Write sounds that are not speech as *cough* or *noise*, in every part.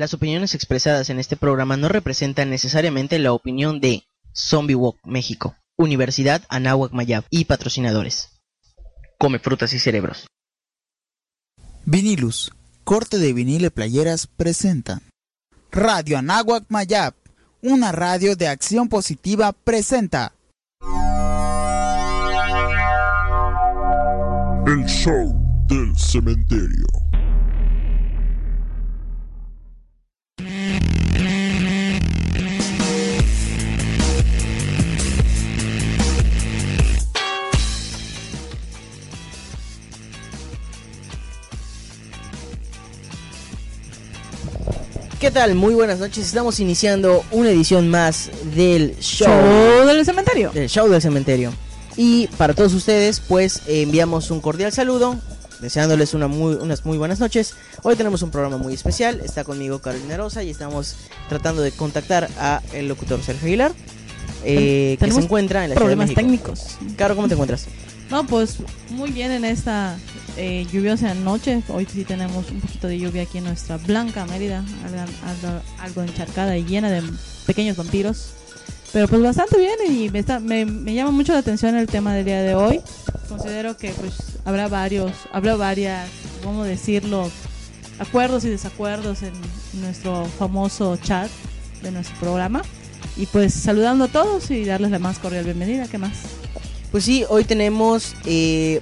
Las opiniones expresadas en este programa no representan necesariamente la opinión de Zombie Walk México, Universidad Anáhuac Mayab y patrocinadores. Come frutas y cerebros. Vinilus, corte de vinil y playeras presenta. Radio Anáhuac Mayab, una radio de acción positiva presenta. El show del cementerio. ¿Qué tal? Muy buenas noches. Estamos iniciando una edición más del show, Show del cementerio. del show del cementerio. Y para todos ustedes, pues eh, enviamos un cordial saludo, deseándoles una muy, unas muy buenas noches. Hoy tenemos un programa muy especial. Está conmigo Carolina Rosa y estamos tratando de contactar a el locutor Sergio Aguilar, eh, que se encuentra en la Ciudad de Problemas técnicos. Caro, ¿cómo te encuentras? No, pues muy bien en esta eh, lluviosa noche. Hoy sí tenemos un poquito de lluvia aquí en nuestra blanca Mérida, algo, algo- encharcada y llena de pequeños vampiros. Pero pues bastante bien y me, me llama mucho la atención el tema del día de hoy. Considero que pues habrá varios, habrá varias, ¿cómo decirlo? Acuerdos y desacuerdos en nuestro famoso chat de nuestro programa. Y pues saludando a todos y darles la más cordial bienvenida. ¿Qué más? Pues sí, hoy tenemos eh,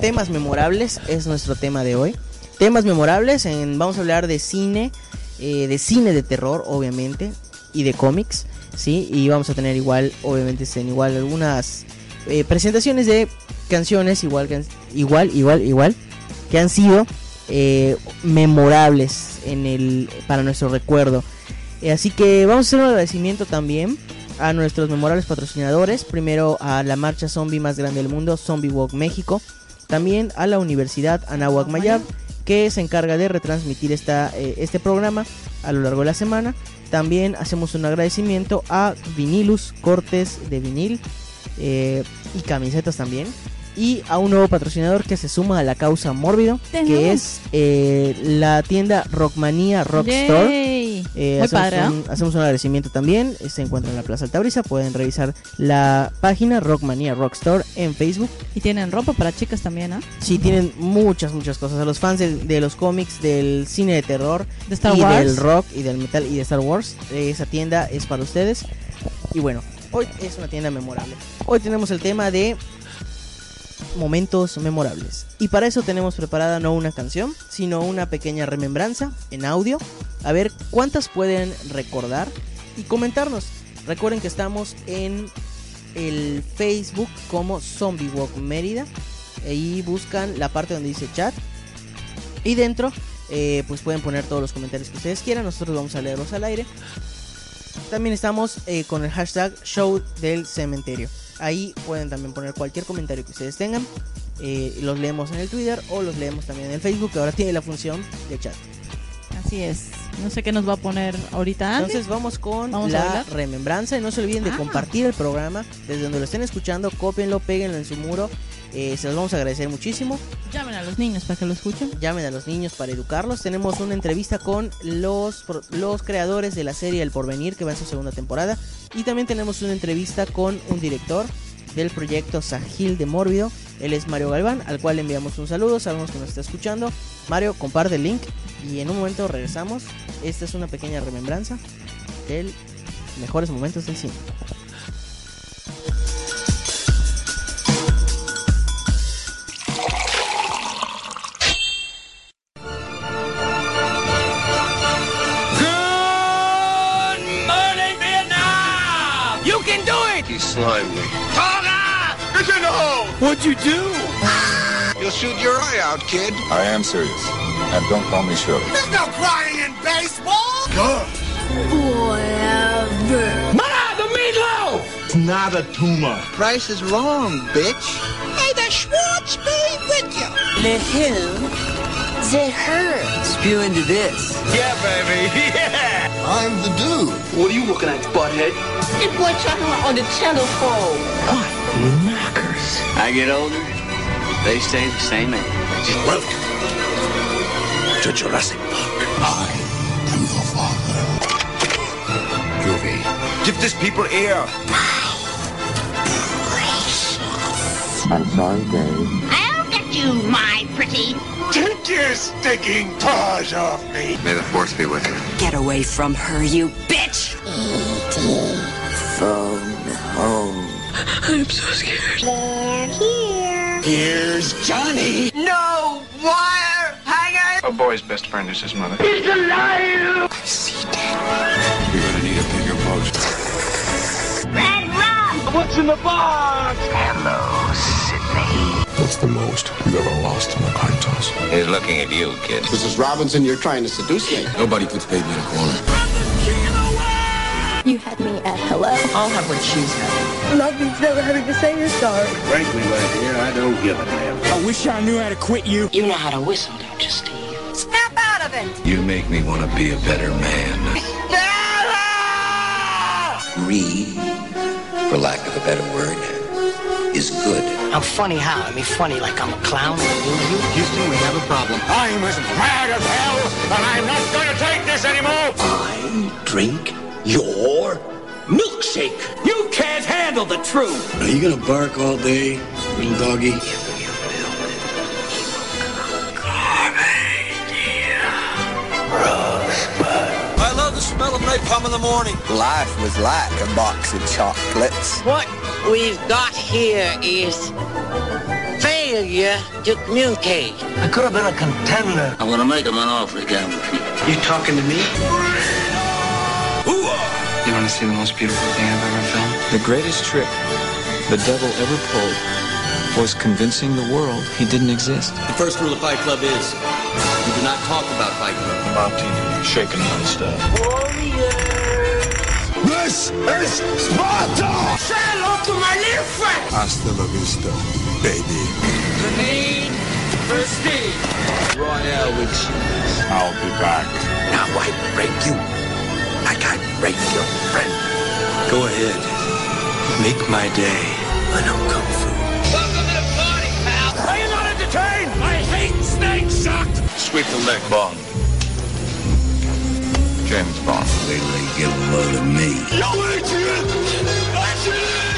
temas memorables, es nuestro tema de hoy. Temas memorables, en, vamos a hablar de cine, eh, de cine de terror, obviamente, y de cómics, ¿sí? Y vamos a tener igual, obviamente, en igual algunas eh, presentaciones de canciones, igual, igual, igual, igual, que han sido eh, memorables en el, para nuestro recuerdo. Eh, así que vamos a hacer un agradecimiento también a nuestros memorables patrocinadores. Primero a la marcha zombie más grande del mundo, Zombie Walk México. También a la Universidad Anahuac Mayab, que se encarga de retransmitir esta, eh, este programa a lo largo de la semana. También hacemos un agradecimiento a Vinilus, cortes de vinil eh, y camisetas también. Y a un nuevo patrocinador que se suma a la causa Mórbido, que es eh, la tienda Rockmania Rock Store. Yay. Eh, Muy hacemos, padre, un, hacemos un agradecimiento también. Se encuentra en la Plaza Altabrisa. Pueden revisar la página Rockmania Rock Store en Facebook. Y tienen ropa para chicas también, ¿ah? Sí, tienen muchas, muchas cosas. A los fans de, de los cómics, del cine de terror, De Star y Wars. del rock y del metal y de Star Wars. esa tienda es para ustedes. Y bueno, hoy es una tienda memorable. Hoy tenemos el tema de momentos memorables. Y para eso tenemos preparada no una canción, sino una pequeña remembranza en audio. A ver cuántas pueden recordar y comentarnos. Recuerden que estamos en el Facebook como Zombie Walk Mérida. Buscan la parte donde dice chat. Y dentro, eh, pues pueden poner todos los comentarios que ustedes quieran. Nosotros vamos a leerlos al aire. También estamos eh, con el hashtag Show del Cementerio. Ahí pueden también poner cualquier comentario que ustedes tengan. eh, los leemos en el Twitter o los leemos también en el Facebook, que ahora tiene la función de chat. Así es. No sé qué nos va a poner ahorita Andy. Entonces vamos con ¿Vamos a la remembranza. Y no se olviden de Ah. compartir el programa. Desde donde lo estén escuchando, cópienlo, péguenlo en su muro. Eh, se los vamos a agradecer muchísimo. Llamen a los niños para que lo escuchen. llamen a los niños para educarlos. Tenemos una entrevista con los, los creadores de la serie El Porvenir, que va en su segunda temporada. Y también tenemos una entrevista con un director del proyecto Sahil de Mórbido. Él es Mario Galván, al cual le enviamos un saludo. Sabemos que nos está escuchando. Mario, comparte el link y en un momento regresamos. Esta es una pequeña remembranza del mejores momentos del cine. What'd you do? You'll shoot your eye out, kid. I am serious. And don't call me Shirley. There's no crying in baseball! Good. Ma, the meatloaf! It's not a tumor. Price is wrong, bitch. Hey, the Schwartz be with you! The who? The her. Spew into this. Yeah, baby, *laughs* yeah! I'm the dude. What are you looking at, butthead? It boy talking on the telephone. Knockers. I get older, they stay the same age. Welcome to Jurassic Park. I am your father. Groovy. Give this people air. I'm sorry, Dave. I'll get you, my pretty. Take your sticking paws off me. May the force be with you. Get away from her, you bitch! E.T. Phone home. I'm so scared. They're here. Here's Johnny. No wire hanger. A boy's best friend is his mother. He's alive. I see dead. You're gonna need a bigger boat. Red rum. What's in the box? Hello, Sydney. What's the most you've ever lost on a coin toss? He's looking at you, kid. Mrs. Robinson, you're trying to seduce me. Nobody puts baby in a corner. You had me at hello. I'll have what she's having. Love means never having to say you're sorry. Frankly, my dear, I don't give a damn. I wish I knew how to quit you. You know how to whistle, don't you, Steve? Snap out of it. You make me want to be a better man. Greed, for lack of a better word, is good. I'm funny how? I mean, funny like I'm a clown and I lose you? Houston, we have a problem. I'm as mad as hell, and I'm not going to take this anymore. I drink your milkshake. You can't handle the truth. Are you gonna bark all day, little doggy? I love the smell of napalm in the morning. Life was like a box of chocolates. What we've got here is failure to communicate. I could have been a contender. I'm gonna make him an offer again with you. You talking to me? You wanna see the most beautiful thing I've ever filmed? The greatest trick the devil ever pulled was convincing the world he didn't exist. The first rule of Fight Club is you do not talk about Fight Club. Martini, shaken not stirred. This is Sparta! Say hello to my little friend! Hasta la vista, baby. Grenade, prestige. Royale with cheese. I'll be back. Now I break you like I break your friend. Go ahead. Make my day. I know Kung Fu. Welcome to the party, pal! Are you not entertained? I hate snake shock! Sweep the leg, Bond. James Bond. Wait till they get a load of me. Yo, Adrian! Adrian!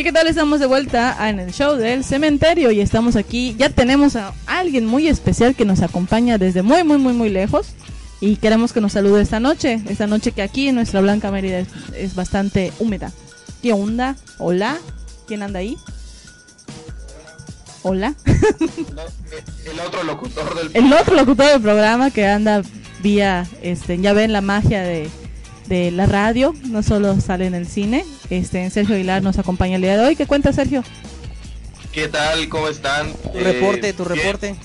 ¿Y qué tal? Estamos de vuelta en el show del cementerio y estamos aquí. Ya tenemos a alguien muy especial que nos acompaña desde muy, muy, muy, muy lejos. Y queremos que nos salude esta noche. Esta noche que aquí en nuestra Blanca Mérida es, es bastante húmeda. ¿Qué onda? Hola. ¿Quién anda ahí? Hola. El otro locutor del El otro locutor del programa que anda vía, este, ya ven la magia de, de la radio, no solo sale en el cine. Este, Sergio Aguilar nos acompaña el día de hoy. ¿Qué cuenta Sergio? ¿Qué tal? ¿Cómo están? Tu Eh, reporte, tu bien. reporte.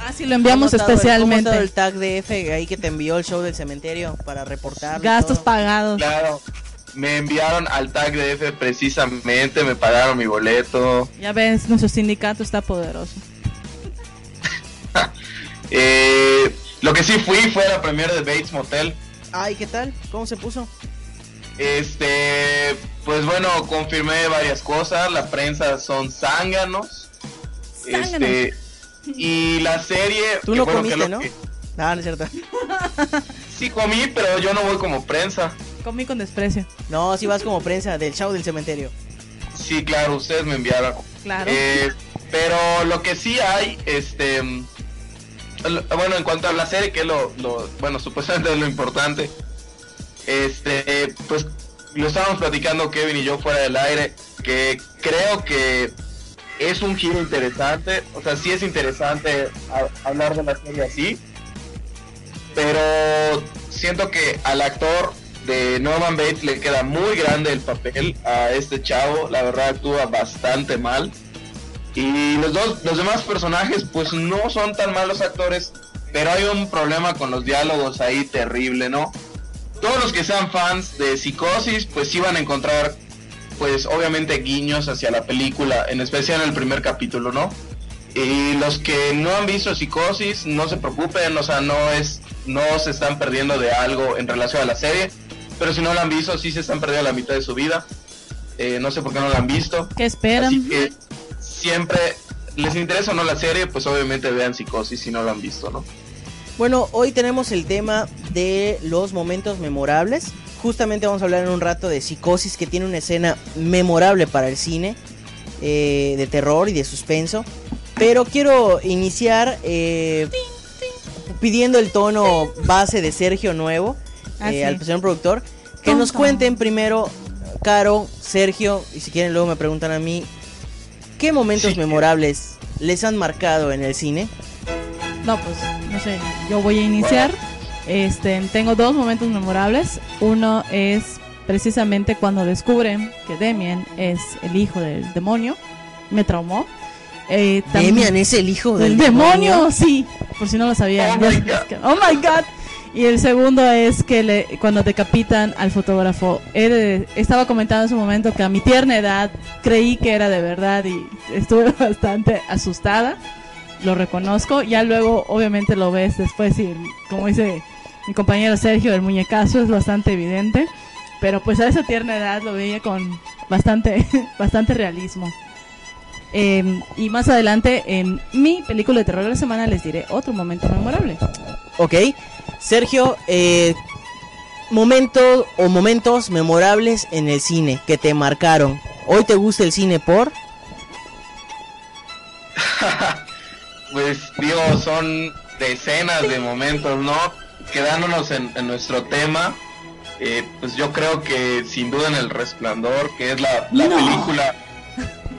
Ah, sí, lo enviamos ¿Cómo ha estado el- especialmente. ¿Cómo el tag de F ahí que te envió el show del cementerio para reportar? Gastos pagados. Claro. Me enviaron al tag de F precisamente, me pagaron mi boleto. Ya ves, nuestro sindicato está poderoso. *laughs* Eh, lo que sí fui fue a la premiere de Bates Motel. Ay, ¿qué tal? ¿Cómo se puso? Este, pues bueno, confirmé varias cosas. La prensa son zánganos. Este, y la serie. Tú que no que comiste, lo ¿no? que- Ah, no es cierto. *laughs* Sí comí, pero yo no voy como prensa. Comí con desprecio. No, si vas como prensa del show del cementerio. Sí, claro, ustedes me enviaron. Claro. Eh, pero lo que sí hay, este, lo- bueno, en cuanto a la serie, que lo, lo- bueno, supuestamente es lo importante, este, pues lo estábamos platicando Kevin y yo fuera del aire, que creo que es un giro interesante, o sea, sí es interesante hablar de la serie así, pero siento que al actor de Norman Bates le queda muy grande el papel a este chavo, la verdad actúa bastante mal. Y los dos, los demás personajes, pues no son tan malos actores, pero hay un problema con los diálogos ahí terrible, ¿no? Todos los que sean fans de Psicosis, pues sí van a encontrar, pues obviamente guiños hacia la película, en especial en el primer capítulo, ¿no? Y los que no han visto Psicosis, no se preocupen, o sea, no es, no se están perdiendo de algo en relación a la serie, pero si no la han visto, sí se están perdiendo la mitad de su vida. Eh, no sé por qué no la han visto. ¿Qué esperan? Así que siempre les interesa o no la serie, pues obviamente vean Psicosis si no lo han visto, ¿no? Bueno, hoy tenemos el tema de los momentos memorables. Justamente vamos a hablar en un rato de Psicosis, que tiene una escena memorable para el cine, eh, de terror y de suspenso. Pero quiero iniciar eh, pidiendo el tono base de Sergio Nuevo, Ah, eh, al señor productor, que nos cuenten primero, Caro, Sergio, y si quieren luego me preguntan a mí, ¿qué momentos Sí. memorables les han marcado en el cine? No, pues, no sé, yo voy a iniciar. Este, tengo dos momentos memorables. Uno es precisamente cuando descubren que Demian es el hijo del demonio. Me traumó. Eh, también- Demian es el hijo del del demonio, demonio. sí, por si no lo sabían. Oh my *laughs* Es que- oh my god. Y el segundo es que le, cuando decapitan al fotógrafo, de- estaba comentando en su momento que a mi tierna edad creí que era de verdad y estuve *laughs* bastante asustada. Lo reconozco. Ya luego, obviamente, lo ves después y, como dice mi compañero Sergio, el muñecazo es bastante evidente. Pero pues a esa tierna edad lo veía con bastante, *laughs* bastante realismo. Eh, y más adelante, en mi película de terror de la semana, les diré otro momento memorable. Ok, Sergio, eh, momento o momentos memorables en el cine que te marcaron. Hoy te gusta el cine por... *laughs* Pues digo, son decenas de momentos, ¿no? Quedándonos en, en nuestro tema, eh, pues yo creo que sin duda en El Resplandor, que es la, la No. película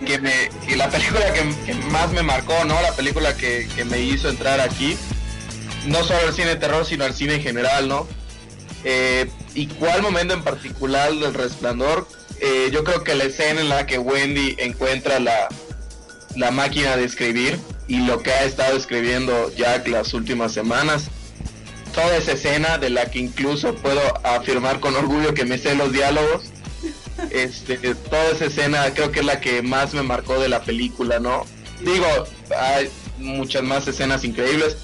que me que la película que, que más me marcó, ¿no? La película que, que me hizo entrar aquí, no solo al cine de terror, sino al cine en general, ¿no? Eh, ¿Y cuál momento en particular del Resplandor? Eh, yo creo que la escena en la que Wendy encuentra la, la máquina de escribir y lo que ha estado escribiendo Jack las últimas semanas. Toda esa escena de la que incluso puedo afirmar con orgullo que me sé los diálogos. *laughs* Este, toda esa escena creo que es la que más me marcó de la película, ¿no? Digo, hay muchas más escenas increíbles,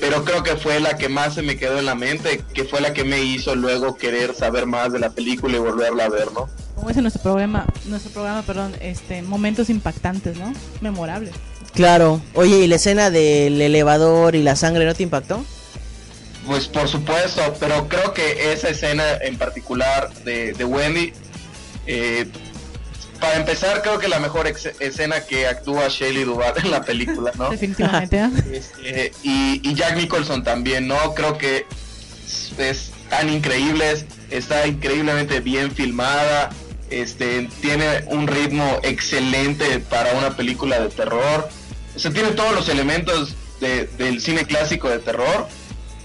pero creo que fue la que más se me quedó en la mente, que fue la que me hizo luego querer saber más de la película y volverla a ver, ¿no? Como dice nuestro programa, nuestro programa, perdón, este, momentos impactantes, ¿no? Memorables. Claro, oye, ¿y la escena del elevador y la sangre no te impactó? Pues por supuesto, pero creo que esa escena en particular de, de Wendy, eh, para empezar creo que la mejor escena que actúa Shelley Duvall en la película, ¿no? Definitivamente, ¿eh? *laughs* Este, y, y Jack Nicholson también, ¿no? Creo que es, es tan increíble, está increíblemente bien filmada, este, tiene un ritmo excelente para una película de terror, o sea, tiene todos los elementos de- del cine clásico de terror,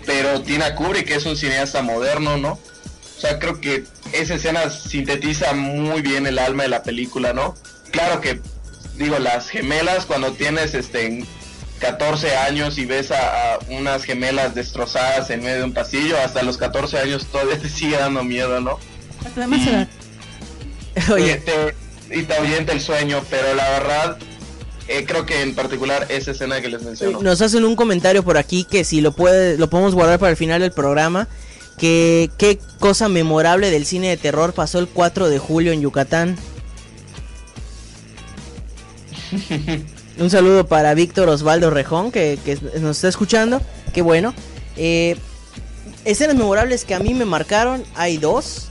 pero tiene a Kubrick, que es un cineasta moderno, ¿no? O sea, creo que esa escena sintetiza muy bien el alma de la película, ¿no? Claro que, digo, las gemelas, cuando tienes este 14 años y ves a, a unas gemelas destrozadas en medio de un pasillo, hasta los 14 años todavía te sigue dando miedo, ¿no? Hasta. Oye, Y te, y te ahuyenta el sueño, pero la verdad, eh, creo que en particular esa escena que les menciono. nos hacen un comentario por aquí que si lo puede, lo podemos guardar para el final del programa. Que qué cosa memorable del cine de terror pasó el 4 de julio en Yucatán. *laughs* Un saludo para Víctor Osvaldo Rejón, que, que nos está escuchando. Qué bueno. Eh, escenas memorables que a mí me marcaron, hay dos.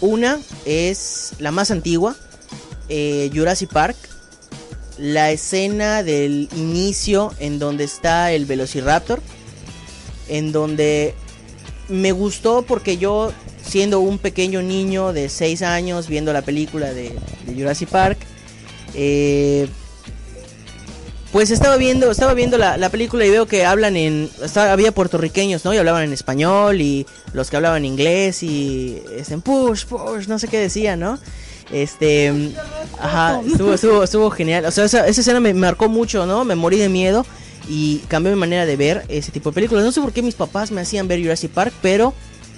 Una es la más antigua, eh, Jurassic Park. La escena del inicio en donde está el Velociraptor. En donde me gustó porque yo, siendo un pequeño niño de 6 años, viendo la película de, de Jurassic Park, eh, pues estaba viendo, estaba viendo la, la película y veo que hablan en, estaba- había puertorriqueños, ¿no? Y hablaban en español y los que hablaban inglés y este, push, push, no sé qué decían, ¿no? Este, ajá, estuvo, estuvo, estuvo genial. O sea, esa, esa escena me marcó mucho, ¿no? Me morí de miedo y cambió mi manera de ver ese tipo de películas. No sé por qué mis papás me hacían ver Jurassic Park, pero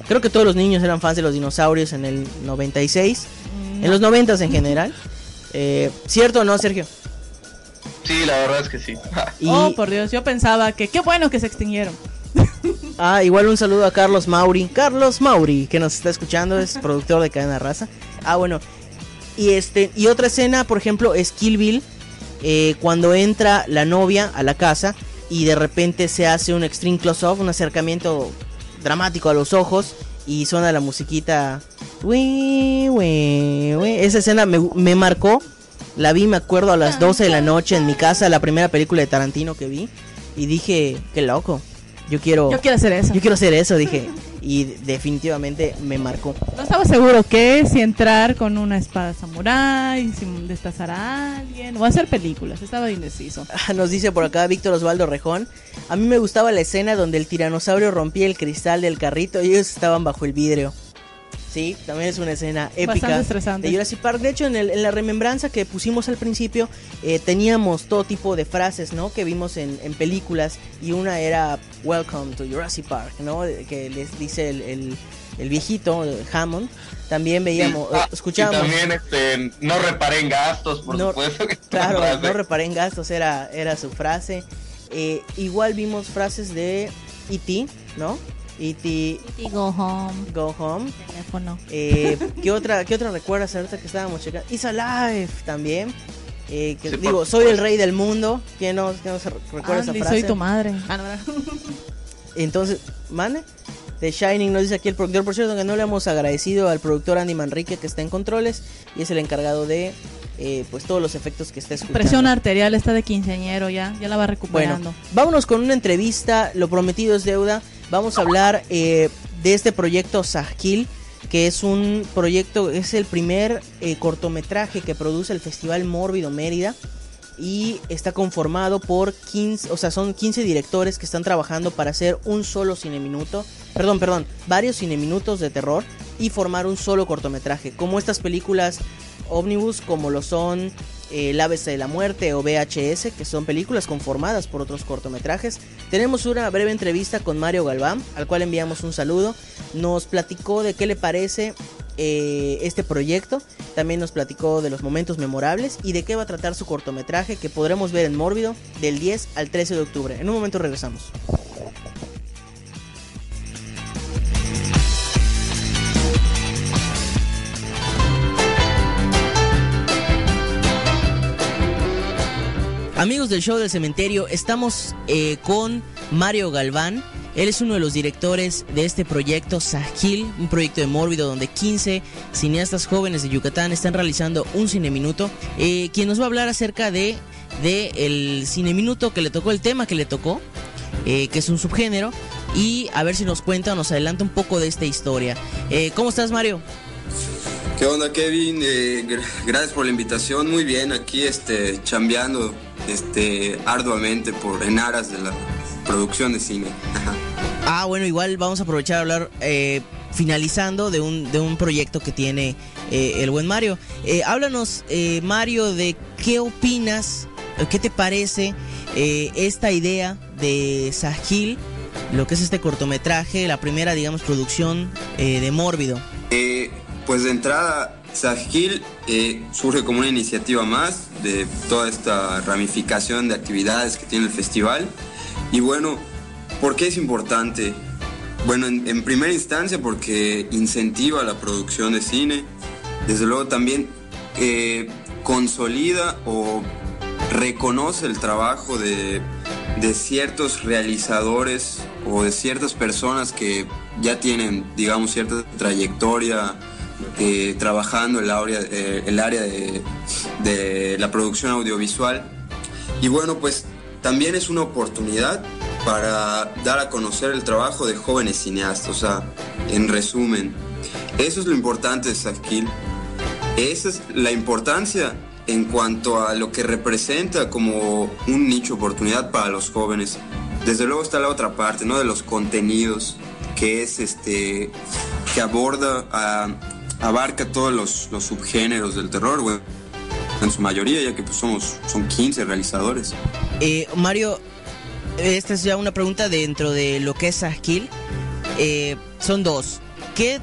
creo que todos los niños eran fans de los dinosaurios en el 96, en los 90 en general. Eh, ¿Cierto o no, Sergio? Sí, la verdad es que sí. Y, Oh, por Dios, yo pensaba que qué bueno que se extinguieron. *laughs* ah, igual un saludo a Carlos Mauri. Carlos Mauri, que nos está escuchando, es productor de Cadena Raza. Ah, bueno. Y este y otra escena, por ejemplo, es Kill Bill, eh, cuando entra la novia a la casa y de repente se hace un extreme close-up, un acercamiento dramático a los ojos y suena la musiquita. Ui, ui, ui. Esa escena me, me marcó. La vi, me acuerdo, a las 12 de la noche en mi casa, la primera película de Tarantino que vi. Y dije, qué loco. Yo quiero, Yo quiero hacer eso. yo quiero hacer eso, dije. *laughs* Y definitivamente me marcó. No estaba seguro que si entrar con una espada samurái, si destazar a alguien o hacer películas. Estaba indeciso. *laughs* Nos dice por acá Víctor Osvaldo Rejón. A mí me gustaba la escena donde el tiranosaurio rompía el cristal del carrito y ellos estaban bajo el vidrio. Sí, también es una escena épica Bastante estresante. de Jurassic Park. De hecho, en, el- en la remembranza que pusimos al principio, eh, teníamos todo tipo de frases, ¿no? Que vimos en, en películas y una era Welcome to Jurassic Park, ¿no? Que les dice el, el- el viejito el Hammond. También veíamos, Ah, eh, escuchábamos. Y también este, no reparé en gastos, por No, supuesto. que Claro, frase. no reparé en gastos, era, era su frase. Eh, igual vimos frases de E.T., ¿no? E.T. Y go home. Go Home. Teléfono. Eh, *laughs* ¿qué, otra, ¿Qué otra recuerdas ahorita que estábamos checando? It's Alive también. Eh, que, Sí, por digo, soy el rey del mundo. ¿Quién no, quién no se recuerda esa Andy, frase? soy tu madre. Ah, no, no. Entonces, ¿mane? The Shining nos dice aquí el productor, por cierto, que no le hemos agradecido al productor Andy Manrique que está en controles y es el encargado de eh, pues todos los efectos que está escuchando. Presión arterial está de quinceañero ya. Ya la va recuperando. Bueno, vámonos con una entrevista. Lo prometido es deuda. Vamos a hablar eh, de este proyecto Sahkil, que es un proyecto, es el primer eh, cortometraje que produce el Festival Mórbido Mérida. Y está conformado por 15, o sea, son 15 directores que están trabajando para hacer un solo cine minuto. Perdón, perdón, varios cine minutos de terror y formar un solo cortometraje. Como estas películas ómnibus, como lo son eh, El ABC de la Muerte o VHS, que son películas conformadas por otros cortometrajes. Tenemos una breve entrevista con Mario Galván, al cual enviamos un saludo. Nos platicó de qué le parece eh, este proyecto. También nos platicó de los momentos memorables y de qué va a tratar su cortometraje que podremos ver en Mórbido del 10 al 13 de octubre. En un momento regresamos. Amigos del show del cementerio, estamos eh, con Mario Galván. Él es uno de los directores de este proyecto Sahil, un proyecto de Mórbido donde 15 cineastas jóvenes de Yucatán están realizando un cine minuto, eh, quien nos va a hablar acerca de, el cine minuto que le tocó, el tema que le tocó, eh, que es un subgénero, y a ver si nos cuenta o nos adelanta un poco de esta historia. ¿Cómo estás, Mario? ¿Qué onda, Kevin? Gr- gracias por la invitación. Muy bien, aquí este, chambeando este, arduamente por, en aras de la producción de cine. Ajá. Ah, bueno, igual vamos a aprovechar a hablar eh, finalizando de un, de un proyecto que tiene eh, el buen Mario. Eh, háblanos, eh, Mario, de qué opinas, qué te parece esta idea de Sahil, lo que es este cortometraje, la primera, digamos, producción de Mórbido. Pues de entrada, Sahil eh, surge como una iniciativa más de toda esta ramificación de actividades que tiene el festival. Y bueno, ¿por qué es importante? Bueno, en, en primera instancia porque incentiva la producción de cine. Desde luego también eh, consolida o reconoce el trabajo de, de ciertos realizadores o de ciertas personas que ya tienen, digamos, cierta trayectoria eh, trabajando el área, eh, el área de, la producción audiovisual. Y bueno, pues también es una oportunidad para dar a conocer el trabajo de jóvenes cineastas. O sea, en resumen, eso es lo importante de Sakil. Esa es la importancia en cuanto a lo que representa como un nicho oportunidad para los jóvenes. Desde luego está la otra parte, ¿no? De los contenidos, que es este, que aborda, a- abarca todos los, los subgéneros del terror, bueno, en su mayoría, ya que pues somos, son 15 realizadores. Eh, Mario, esta es ya una pregunta dentro de lo que es Sahil. Eh, son dos. ¿Qué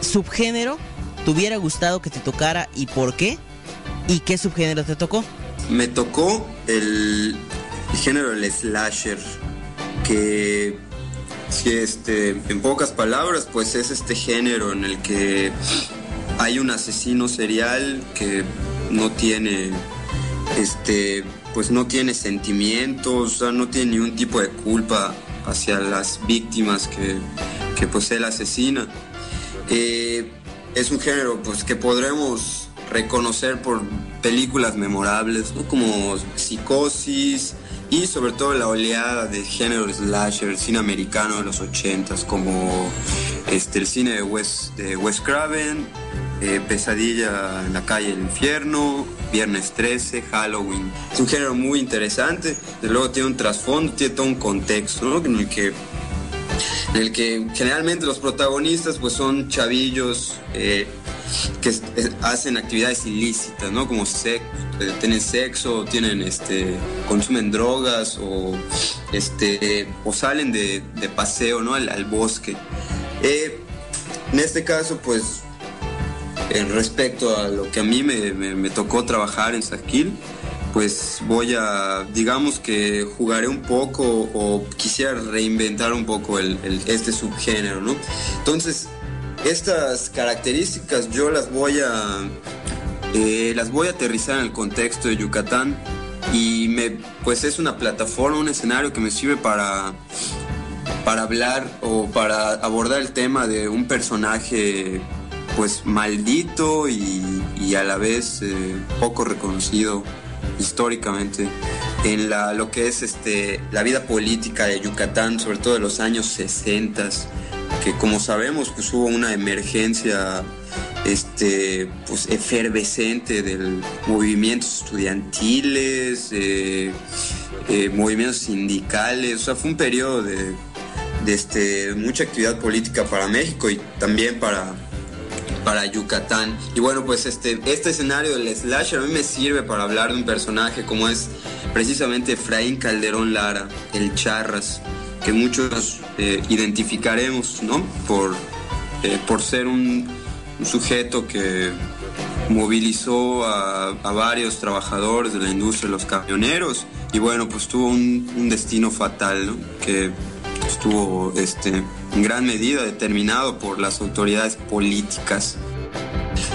subgénero te hubiera gustado que te tocara y por qué? ¿Y qué subgénero te tocó? me tocó el, el género del slasher, que si este, en pocas palabras, pues es este género en el que hay un asesino serial que no tiene este pues no tiene sentimientos, no tiene ningún tipo de culpa hacia las víctimas que, que pues él asesina. Eh, es un género pues que podremos reconocer por películas memorables, como Psicosis y sobre todo la oleada de género slasher, el cine americano de los 80s, como este, el cine de Wes, de Wes Craven, eh, Pesadilla en la calle del infierno, Viernes 13, Halloween. Es un género muy interesante, de luego tiene un trasfondo, tiene todo un contexto, ¿no? En el que en el que generalmente los protagonistas pues son chavillos eh, que es- hacen actividades ilícitas, ¿no? Como sexo, tienen sexo, tienen este, consumen drogas o este o salen de, de paseo, ¿no? Al, al bosque. Eh, en este caso, pues, en respecto a lo que a mí me, me- me tocó trabajar en Saquil, pues voy a, digamos que jugaré un poco o quisiera reinventar un poco el, el- este subgénero, ¿no? Entonces, estas características yo las voy a, eh, las voy a aterrizar en el contexto de Yucatán y me, pues es una plataforma, un escenario que me sirve para, para hablar o para abordar el tema de un personaje pues maldito y, y a la vez eh, poco reconocido históricamente en la, lo que es este, la vida política de Yucatán, sobre todo de los años 60, que como sabemos pues hubo una emergencia este, pues, efervescente de movimientos estudiantiles, eh, eh, movimientos sindicales, o sea, fue un periodo de, de este, mucha actividad política para México y también para, para Yucatán. Y bueno, pues este, este escenario del slasher a mí me sirve para hablar de un personaje como es precisamente Efraín Calderón Lara, el Charras, que muchos eh, identificaremos, ¿no? Por, eh, por ser un, sujeto que movilizó a, varios trabajadores de la industria los camioneros y bueno, pues tuvo un, destino fatal. Que estuvo este, en gran medida determinado por las autoridades políticas.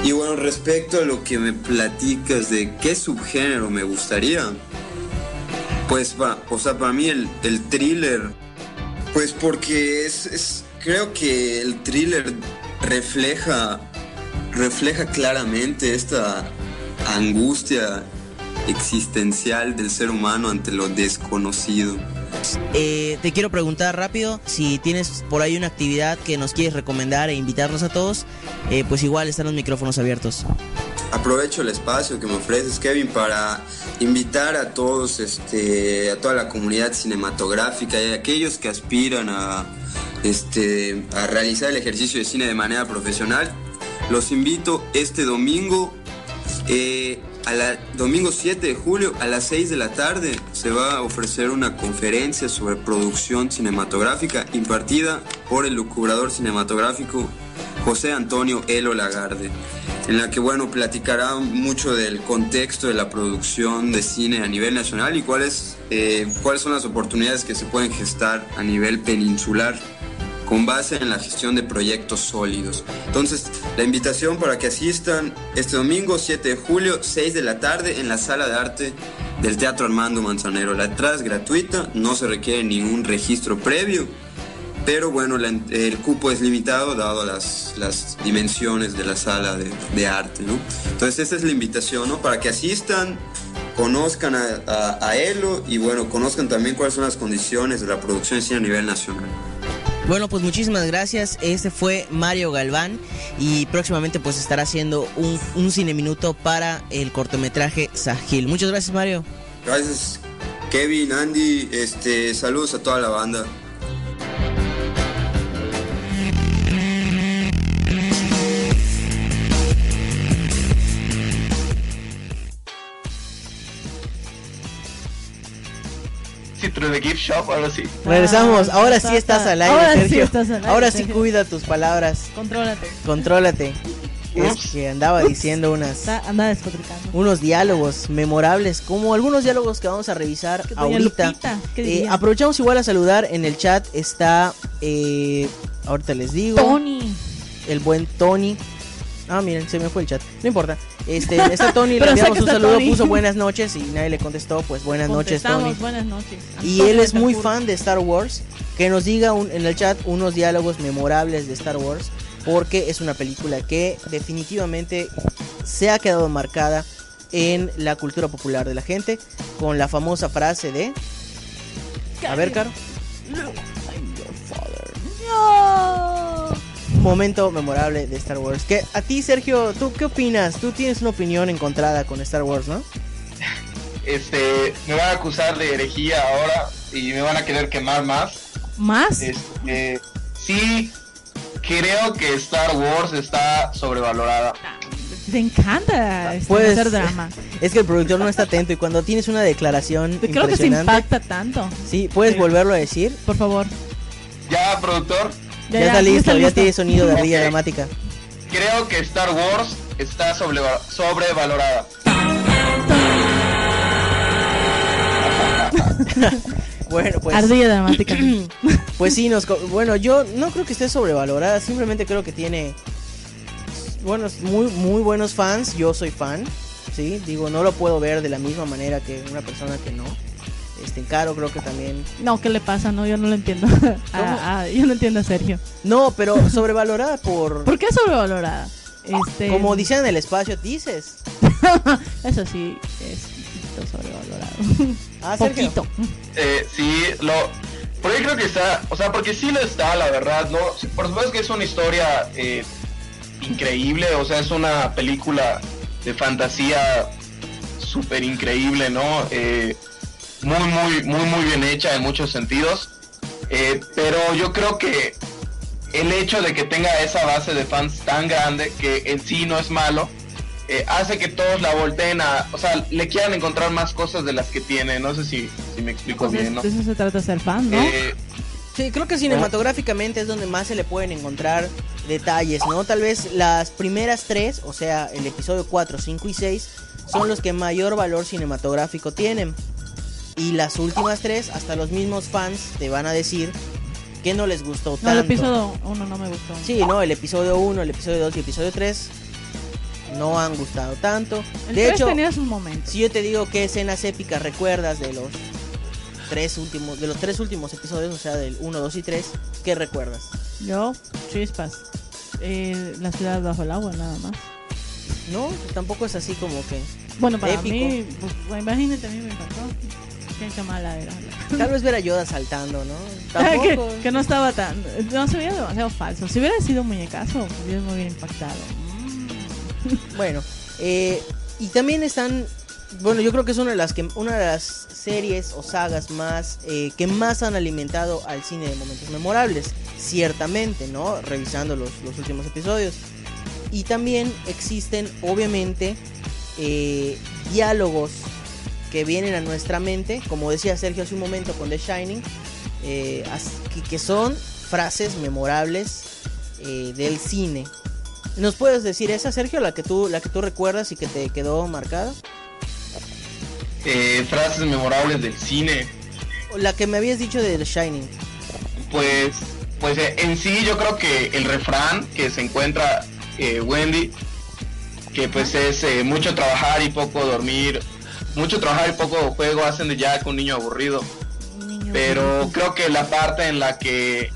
Y bueno, respecto a lo que me platicas de qué subgénero me gustaría, pues va, o sea, para mí el, el thriller, pues porque es, creo que el thriller refleja, refleja claramente esta angustia existencial del ser humano ante lo desconocido. Eh, te quiero preguntar rápido si tienes por ahí una actividad que nos quieres recomendar e invitarnos a todos, eh, pues igual están los micrófonos abiertos. Aprovecho el espacio que me ofreces, Kevin, para invitar a todos, este, a toda la comunidad cinematográfica y a aquellos que aspiran a, este, a realizar el ejercicio de cine de manera profesional. Los invito este domingo, eh, a la, domingo 7 de julio a las 6 de la tarde se va a ofrecer una conferencia sobre producción cinematográfica impartida por el lucubrador cinematográfico José Antonio Elo Lagarde, en la que bueno platicará mucho del contexto de la producción de cine a nivel nacional y cuáles, eh, cuáles son las oportunidades que se pueden gestar a nivel peninsular con base en la gestión de proyectos sólidos. Entonces, la invitación para que asistan este domingo 7 de julio, 6 de la tarde, en la sala de arte del Teatro Armando Manzanero. La entrada es gratuita, no se requiere ningún registro previo, pero bueno, la- el cupo es limitado dado las, las dimensiones de la sala de, de arte, ¿no? Entonces, esa es la invitación, ¿no? Para que asistan, conozcan a, a- a Elo y bueno, conozcan también cuáles son las condiciones de la producción de cine a nivel nacional. Bueno, pues muchísimas gracias. Este fue Mario Galván y próximamente pues estará haciendo un, un cine minuto para el cortometraje Sahil. Muchas gracias, Mario. Gracias, Kevin, Andy, este, saludos a toda la banda. Citro de Gift Shop, ahora sí. Regresamos. Ah, Ahora sí está- estás está- al aire, ahora sí Sergio. estás al aire, Ahora sí cuida tus palabras. Contrólate. Contrólate. es que andaba diciendo unas Está, anda despotricando. unos diálogos memorables, como algunos diálogos que vamos a revisar ahorita. Lupita, ¿qué Eh, aprovechamos igual a saludar en el chat está eh, ahorita les digo Tony. el buen Tony. Ah, miren, se me fue el chat. No importa. Este, está Tony, le enviamos un saludo, Tony. puso buenas noches y nadie le contestó, pues buenas noches, Tony. Buenas noches. Y él es muy fan de Star Wars. Que nos diga un- en el chat unos diálogos memorables de Star Wars. Porque es una película que definitivamente se ha quedado marcada en la cultura popular de la gente. Con la famosa frase de... A ver, Caro. No. Momento memorable de Star Wars. Que a ti, Sergio, ¿tú qué opinas? Tú tienes una opinión encontrada con Star Wars, ¿no? Este, me van a acusar de herejía ahora y me van a querer quemar más. ¿Más? Este, sí, creo que Star Wars está sobrevalorada. Te encanta este, Pues, hacer drama. *laughs* Es que el productor no está atento y cuando tienes una declaración Creo que se impacta tanto. sí, puedes Sí. volverlo a decir. Por favor. Ya, productor, Ya, está listo, ya tiene sonido de ardilla *laughs* dramática. creo que Star Wars está sobreva- sobrevalorada. *laughs* Bueno, pues. Ardilla dramática. *clears throat* Pues sí, nos, bueno, yo no creo que esté sobrevalorada, simplemente creo que tiene buenos, muy, muy buenos fans. Yo soy fan, sí, digo, no lo puedo ver de la misma manera que una persona que no. Este, Caro creo que también. No, ¿qué le pasa? No, yo no lo entiendo. *laughs* Ah, ah, yo no entiendo a Sergio. No, pero sobrevalorada por. ¿Por qué sobrevalorada? Este, Como dicen en el espacio, dices. *laughs* Eso sí, es un poquito sobrevalorado. Ah, Sergio. Poquito. Eh, sí, lo. Por ahí creo que está, o sea, porque sí lo está, la verdad, ¿no? Por supuesto que es una historia eh, increíble, o sea, es una película de fantasía súper increíble, ¿no? Eh, muy, muy, muy, muy bien hecha en muchos sentidos. Eh, pero yo creo que el hecho de que tenga esa base de fans tan grande, que en sí no es malo, eh, hace que todos la volteen a, o sea, le quieran encontrar más cosas de las que tiene. No sé si, si me explico Pues bien, ¿no? de eso se trata ser fan, ¿no? Eh, Sí, creo que cinematográficamente es donde más se le pueden encontrar detalles, ¿no? Tal vez las primeras tres, o sea, el episodio 4, 5 y 6, son los que mayor valor cinematográfico tienen. Y las últimas tres, hasta los mismos fans te van a decir que no les gustó no, tanto. el episodio 1 no me gustó. Sí, no, el episodio 1, el episodio 2 y el episodio 3 no han gustado tanto. El de 3 hecho, tenía sus momentos. si yo te digo qué escenas épicas recuerdas de los tres últimos, de los tres últimos episodios, o sea, del 1, 2 y 3, ¿qué recuerdas? Yo, chispas. Eh, la ciudad bajo el agua, nada más. No, tampoco es así como que. Bueno, para Épico. mí, pues, imagínate, a mí me encantó. Qué, qué mala era. Tal vez ver a Yoda saltando, ¿no? *laughs* que, Tampoco. que no estaba tan. No se veía demasiado falso. Si hubiera sido muñecazo, pues yo me hubiera impactado. Bueno, eh, y también están. Bueno, yo creo que es una de las que una de las series o sagas más eh, que más han alimentado al cine de momentos memorables, ciertamente, ¿no? Revisando los, los últimos episodios. Y también existen, obviamente, eh, diálogos que vienen a nuestra mente, como decía Sergio hace un momento con The Shining, eh, que, son frases memorables eh, del cine. ¿Nos puedes decir esa, Sergio, la que tú, la que tú recuerdas y que te quedó marcada? eh, frases memorables del cine. La que me habías dicho de The Shining. Pues, pues en sí yo creo que el refrán que se encuentra Wendy, que pues es mucho trabajar y poco dormir, mucho trabajar y poco juego hacen de Jack un niño aburrido. Pero creo que la parte en la que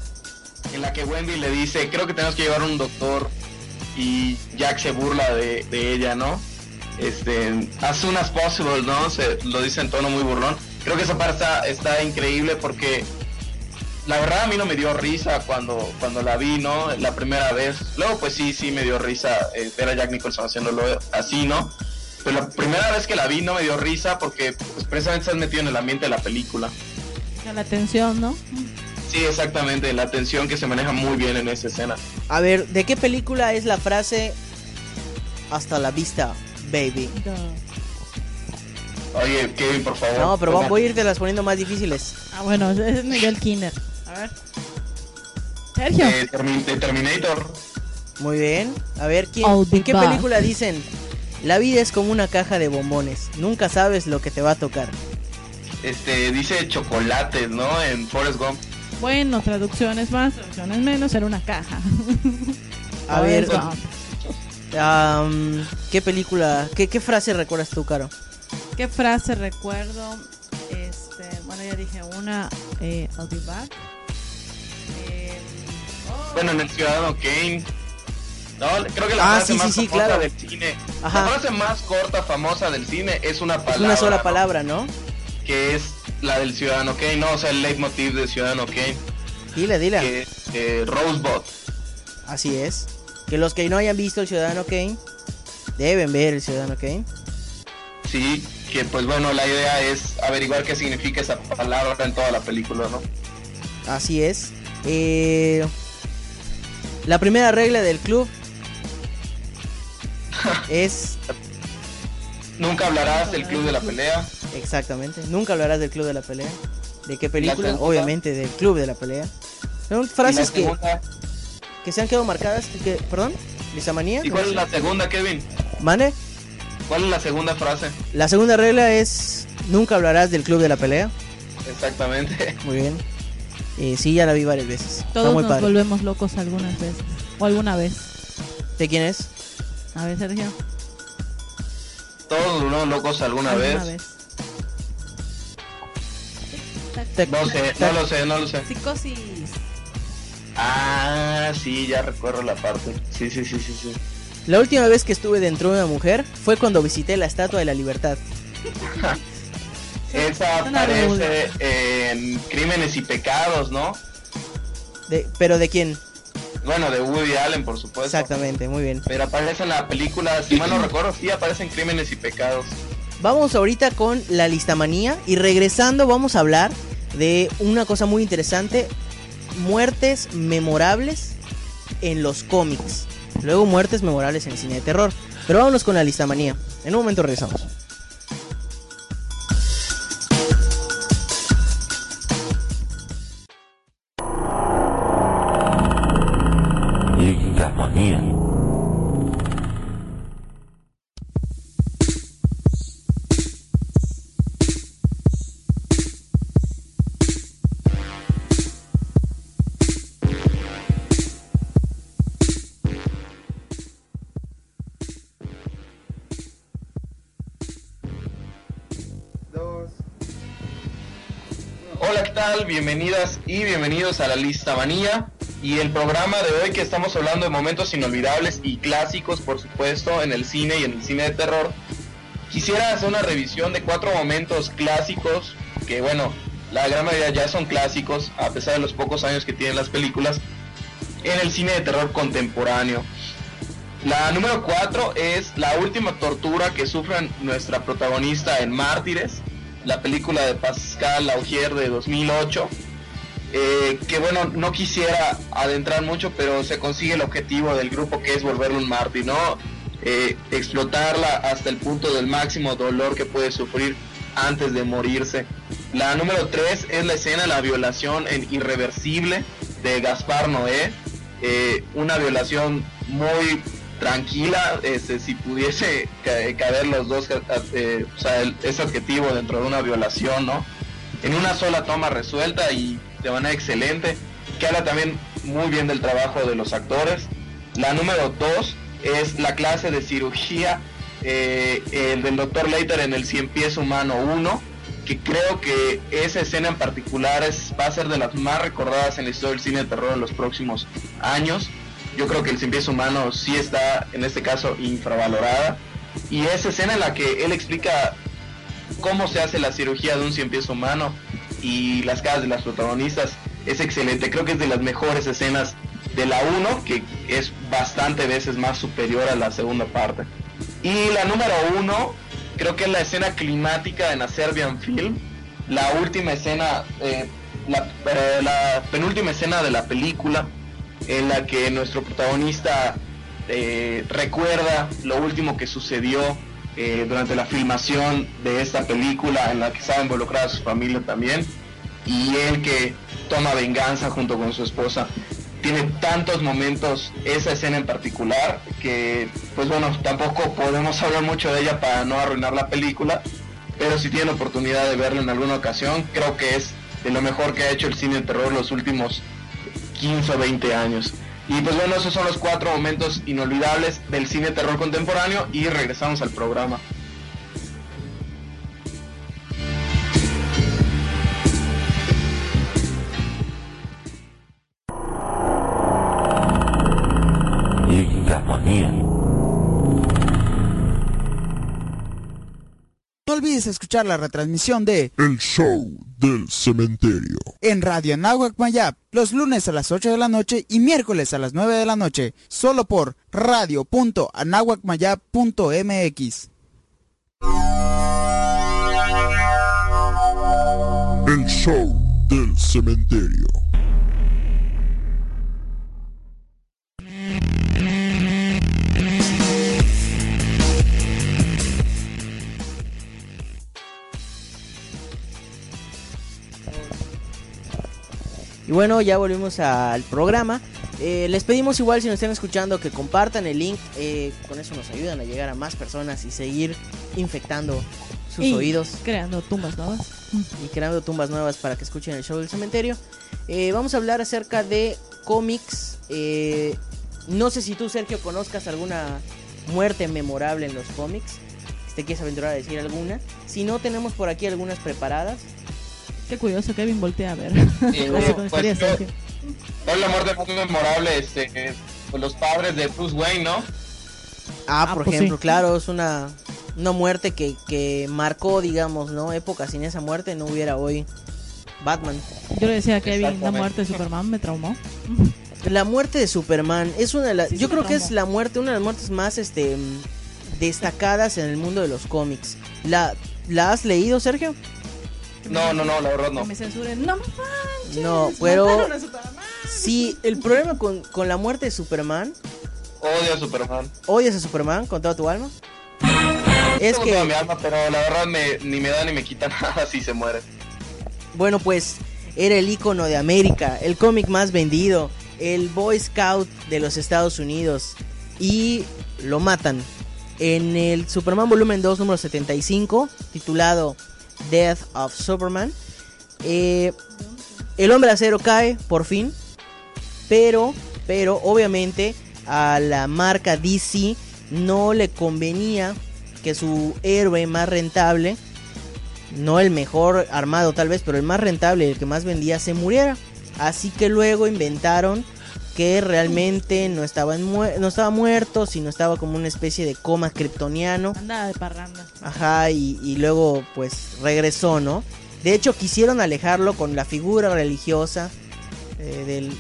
en la que Wendy le dice, creo que tenemos que llevar a un doctor y Jack se burla de, de ella, ¿no? Este, as soon as possible, ¿no? Se lo dice en tono muy burlón. Creo que esa parte está, está increíble porque la verdad a mí no me dio risa cuando, cuando la vi, ¿no? La primera vez. Luego pues sí, sí me dio risa eh, ver a Jack Nicholson haciéndolo así, ¿no? Pero la primera vez que la vi no me dio risa porque pues, precisamente estás metido en el ambiente de la película. La atención, ¿no? Sí, exactamente, la tensión que se maneja muy bien en esa escena. A ver, ¿de qué película es la frase hasta la vista, baby? Oye, Kevin, por favor. No, pero voy a irte las poniendo más difíciles. Ah, bueno, ese es nivel Kinder. A ver. Sergio. Eh, Termin- de Terminator. Muy bien. A ver, ¿quién, ¿en qué back. película dicen? La vida es como una caja de bombones. Nunca sabes lo que te va a tocar. Este, dice chocolates, ¿no? En Forrest Gump. Bueno, traducciones más, traducciones menos, era una caja. *laughs* A ver, am, ¿qué película, qué, qué frase recuerdas tú, Caro? ¿Qué frase recuerdo? Este, bueno, ya dije una, eh, I'll be back. Eh, Bueno, en el Ciudadano Kane. No, creo que la Ah, frase sí, más sí, famosa claro. del cine. Ajá. La frase más corta, famosa del cine es una palabra. Es una sola ¿no? palabra, ¿no? Que es la del Ciudadano Kane, ¿no? O sea, el leitmotiv del Ciudadano Kane. Dile, dile. Que es eh, Rosebud. Así es. Que los que no hayan visto el Ciudadano Kane deben ver el Ciudadano Kane. Sí, que pues bueno, la idea es averiguar qué significa esa palabra en toda la película, ¿no? Así es. Eh, la primera regla del club es Nunca hablarás del club de la pelea. exactamente. Nunca hablarás del club de la pelea. ¿De qué película? Obviamente del club de la pelea. Son frases que, que se han quedado marcadas. Que, perdón, Lisamanía. ¿Y cuál es la segunda, Kevin? ¿Mande? ¿Cuál es la segunda frase? La segunda regla es nunca hablarás del club de la pelea. Exactamente. Muy bien. Eh, sí, ya la vi varias veces. Todos muy nos padre. volvemos locos algunas veces. O alguna vez. ¿De quién es? A ver, Sergio. Todos volvemos locos alguna, ¿Alguna vez. No sé, no lo sé, no lo sé. Psicosis. Ah, sí, ya recuerdo la parte. Sí, sí, sí, sí, sí. La última vez que estuve dentro de una mujer fue cuando visité la Estatua de la Libertad. *laughs* Esa aparece en Crímenes y Pecados, ¿no? De, ¿Pero de quién? Bueno, de Woody Allen, por supuesto. Exactamente, muy bien. Pero aparece en la película, si mal no recuerdo, sí aparece en Crímenes y Pecados. Vamos ahorita con la listamanía y regresando vamos a hablar de una cosa muy interesante, muertes memorables en los cómics. Luego muertes memorables en el cine de terror. Pero vámonos con la listamanía. En un momento regresamos. Bienvenidas y bienvenidos a la Lista Manía y el programa de hoy que estamos hablando de momentos inolvidables y clásicos, por supuesto, en el cine y en el cine de terror. Quisiera hacer una revisión de cuatro momentos clásicos que, bueno, la gran mayoría ya son clásicos, a pesar de los pocos años que tienen las películas, en el cine de terror contemporáneo. La número 4 es la última tortura que sufre nuestra protagonista en Mártires, la película de Pascal Laugier de 2008. eh, que bueno, no quisiera adentrar mucho, pero se consigue el objetivo del grupo que es volverlo un mártir, ¿no? Eh, explotarla hasta el punto del máximo dolor que puede sufrir antes de morirse. La número 3 es la escena de la violación en Irreversible de Gaspar Noé. Eh, una violación muy tranquila, este, si pudiese ca- caber los dos, eh, o sea, ese objetivo dentro de una violación, ¿no? En una sola toma resuelta y de manera excelente, que habla también muy bien del trabajo de los actores. La número dos es la clase de cirugía, eh, el del doctor Leiter en el Cien Pies Humano 1, que creo que esa escena en particular es, va a ser de las más recordadas en la historia del cine de terror en los próximos años. Yo creo que el Pies Humano sí está, en este caso, infravalorada. Y esa escena en la que él explica cómo se hace la cirugía de un cien pies humano y las caras de las protagonistas es excelente. Creo que es de las mejores escenas de la 1, que es bastante veces más superior a la segunda parte. Y la número 1, creo que es la escena climática en la Serbian Film, la última escena, eh, eh, la penúltima escena de la película, en la que nuestro protagonista eh, recuerda lo último que sucedió eh, durante la filmación de esta película en la que estaba involucrada su familia también y él que toma venganza junto con su esposa. tiene tantos momentos esa escena en particular que pues bueno tampoco podemos *laughs* hablar mucho de ella para no arruinar la película pero si tienen oportunidad de verla en alguna ocasión creo que es de lo mejor que ha hecho el cine de terror los últimos 15 o 20 años. Y pues bueno esos son los cuatro momentos inolvidables del cine terror contemporáneo y regresamos al programa Olvides escuchar la retransmisión de El Show del Cementerio en Radio Anáhuac Mayap los lunes a las 8 de la noche y miércoles a las 9 de la noche, solo por radio.anahuacmayap.mx. El Show del Cementerio. Y bueno, ya volvimos al programa. Eh, les pedimos igual si nos están escuchando que compartan el link. eh, con eso nos ayudan a llegar a más personas y seguir infectando sus Y oídos Creando tumbas nuevas. y creando tumbas nuevas para que escuchen el show del cementerio. Eh, vamos a hablar acerca de cómics. Eh, no sé si tú, Sergio, conozcas alguna muerte memorable en los cómics. Si te quieres aventurar a decir alguna. Si no, tenemos por aquí algunas preparadas. Qué curioso, Kevin voltea a ver. Sí, *laughs* pues, yo- Sergio. ¿Cuál es la muerte más memorable? Este, eh, pues los padres de Bruce Wayne, ¿no? Ah, Ah, por pues ejemplo, sí. claro, es una, una muerte que, que marcó, digamos, ¿no? Época sin esa muerte no hubiera hoy Batman. Yo le decía a Kevin, la muerte de Superman me traumó. La muerte de Superman es una de las... Sí, yo creo que es la muerte, una de las muertes más este destacadas en el mundo de los cómics. ¿La, ¿La has leído, Sergio? No, no, no, la verdad no. Que me censuren. No manches. No, pero- mataron a Superman. Sí, el problema con, con la muerte de Superman... Odio a Superman. ¿Odias a Superman con toda tu alma? Es Tengo toda que... mi alma, pero la verdad me, ni me da ni me quita *laughs* nada si se muere. Bueno, pues era el icono de América, el cómic más vendido, el Boy Scout de los Estados Unidos y lo matan en el Superman volumen 2 número 75 titulado Death of Superman. eh, el hombre acero cae por fin, pero pero obviamente a la marca DC no le convenía que su héroe más rentable no el mejor armado tal vez, pero el más rentable, el que más vendía, se muriera. Así que luego inventaron que realmente no no estaba muerto, sino estaba como una especie de coma kryptoniano. Andaba de parranda. Ajá, y, y luego pues regresó, ¿no? De hecho quisieron alejarlo con la figura religiosa eh, del...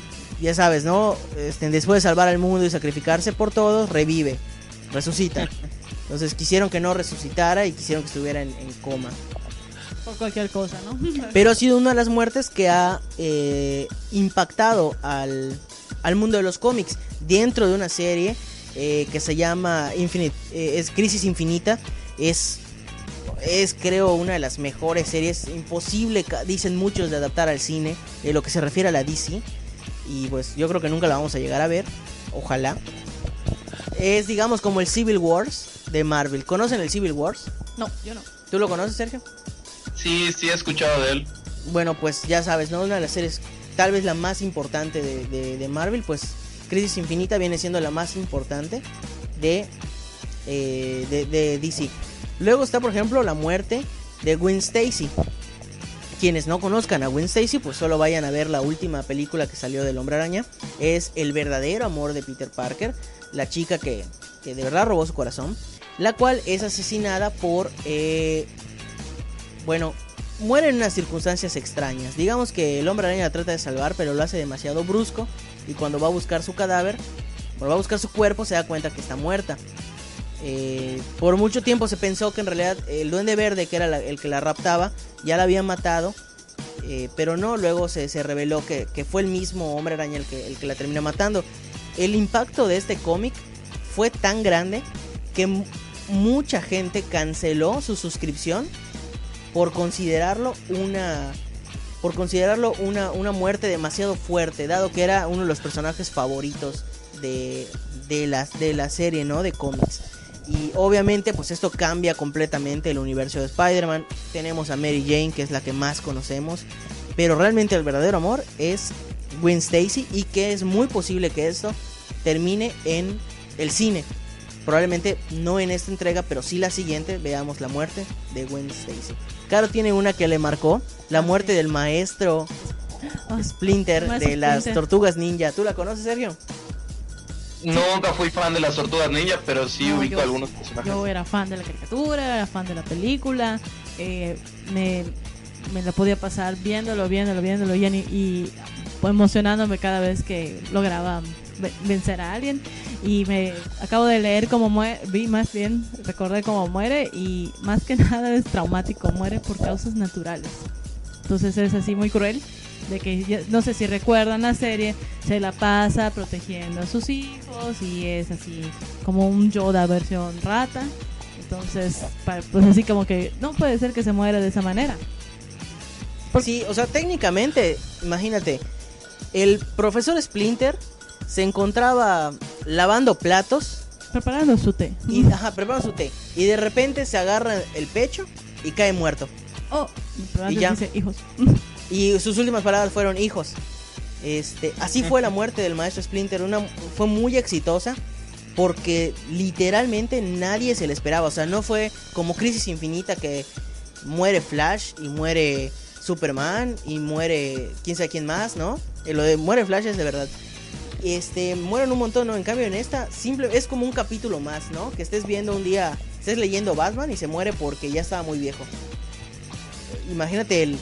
Ya sabes, ¿no? Este, después de salvar al mundo y sacrificarse por todos, revive, resucita. Entonces quisieron que no resucitara y quisieron que estuviera en- en coma. Por cualquier cosa, ¿no? Pero ha sido una de las muertes que ha eh, impactado al, al mundo de los cómics dentro de una serie eh, que se llama Infinite, eh, es Crisis Infinita. Es, es creo una de las mejores series. Imposible, dicen muchos, de adaptar al cine en lo que se refiere a la DC. Y pues yo creo que nunca la vamos a llegar a ver. Ojalá. Es digamos como el Civil Wars de Marvel. ¿Conocen el Civil Wars? No, yo no. ¿Tú lo conoces, Sergio? Sí, sí he escuchado de él. Bueno, pues ya sabes, ¿no? Una de las series, tal vez la más importante de, Marvel, pues Crisis Infinita viene siendo la más importante de, eh, de DC. Luego está, por ejemplo, la muerte de Gwen Stacy. Quienes no conozcan a Gwen Stacy, pues solo vayan a ver la última película que salió del Hombre Araña. Es el verdadero amor de Peter Parker, la chica que, que de verdad robó su corazón, la cual es asesinada por eh, bueno, muere en unas circunstancias extrañas. Digamos que el hombre araña la trata de salvar, pero lo hace demasiado brusco. Y cuando va a buscar su cadáver, cuando va a buscar su cuerpo, se da cuenta que está muerta. Eh, por mucho tiempo se pensó que en realidad el duende verde, que era el que la raptaba, ya la había matado. eh, pero no, luego se, se reveló que, que fue el mismo hombre araña el que, el que la termina matando. El impacto de este cómic fue tan grande que mu- mucha gente canceló su suscripción por considerarlo una por considerarlo una, una muerte demasiado fuerte, dado que era uno de los personajes favoritos de, de, la, de la serie, ¿no? De cómics. Y obviamente pues esto cambia completamente el universo de Spider-Man. Tenemos a Mary Jane, que es la que más conocemos. Pero realmente el verdadero amor es Gwen Stacy y que es muy posible que esto termine en el cine. Probablemente no en esta entrega, pero sí la siguiente veamos la muerte de Gwen Stacy. Claro, tiene una que le marcó, la muerte del maestro Splinter Maestro de las Splinter. Tortugas Ninja. ¿Tú la conoces, Sergio? Nunca fui fan de las tortugas ninja, pero sí No, ubico yo- algunos personajes. Yo era fan de la caricatura, era fan de la película, eh, me, me la podía pasar viéndolo, viéndolo, viéndolo y, y emocionándome cada vez que lograba ve- vencer a alguien. Y me acabo de leer cómo muere, vi más bien, recordé cómo muere y más que *laughs* nada es traumático, muere por causas naturales. Entonces es así muy cruel de que no sé si recuerdan la serie, se la pasa protegiendo a sus hijos y es así como un Yoda versión rata. Entonces, pues así como que no puede ser que se muera de esa manera. Sí, o sea, técnicamente, imagínate, el profesor Splinter se encontraba lavando platos Preparando su té. y ajá, preparando su té y de repente se agarra el pecho y cae muerto. Oh, Y ya. dice hijos. Y sus últimas palabras fueron hijos. Este, así fue la muerte del maestro Splinter, una fue muy exitosa porque literalmente nadie se le esperaba, o sea, no fue como Crisis Infinita que muere Flash y muere Superman y muere quién sabe quién más, ¿no? Eh, Lo de muere Flash es de verdad. Este, mueren un montón, ¿no? En cambio en esta simple es como un capítulo más, ¿no? Que estés viendo un día, estés leyendo Batman y se muere porque ya estaba muy viejo. Imagínate el,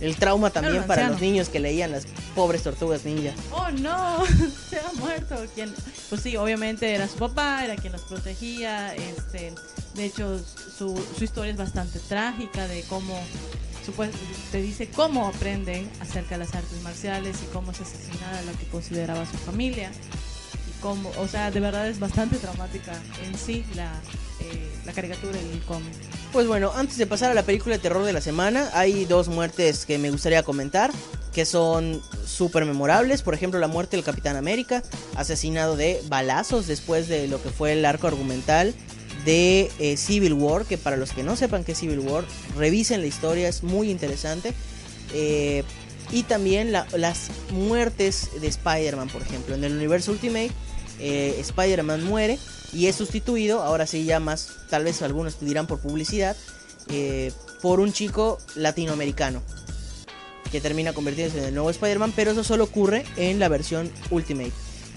el trauma también para anciano. los niños que leían las pobres tortugas ninja. Oh no, *laughs* se ha muerto. ¿Quién? Pues sí, obviamente era su papá, era quien los protegía. Este, de hecho, su, su historia es bastante trágica de cómo supue- te dice cómo aprende acerca de las artes marciales y cómo es asesinada lo que consideraba su familia. Y cómo, o sea, de verdad es bastante traumática en sí la, eh, la caricatura y el cómic. Pues bueno, antes de pasar a la película de terror de la semana, hay dos muertes que me gustaría comentar, que son súper memorables. Por ejemplo, la muerte del Capitán América, asesinado de balazos después de lo que fue el arco argumental de eh, Civil War, que para los que no sepan qué es Civil War, revisen la historia, es muy interesante. Eh, y también la- las muertes de Spider-Man, por ejemplo. En el universo Ultimate, eh, Spider-Man muere y es sustituido, ahora sí ya más, tal vez algunos dirán por publicidad, eh, por un chico latinoamericano que termina convirtiéndose en el nuevo Spider-Man, pero eso solo ocurre en la versión Ultimate.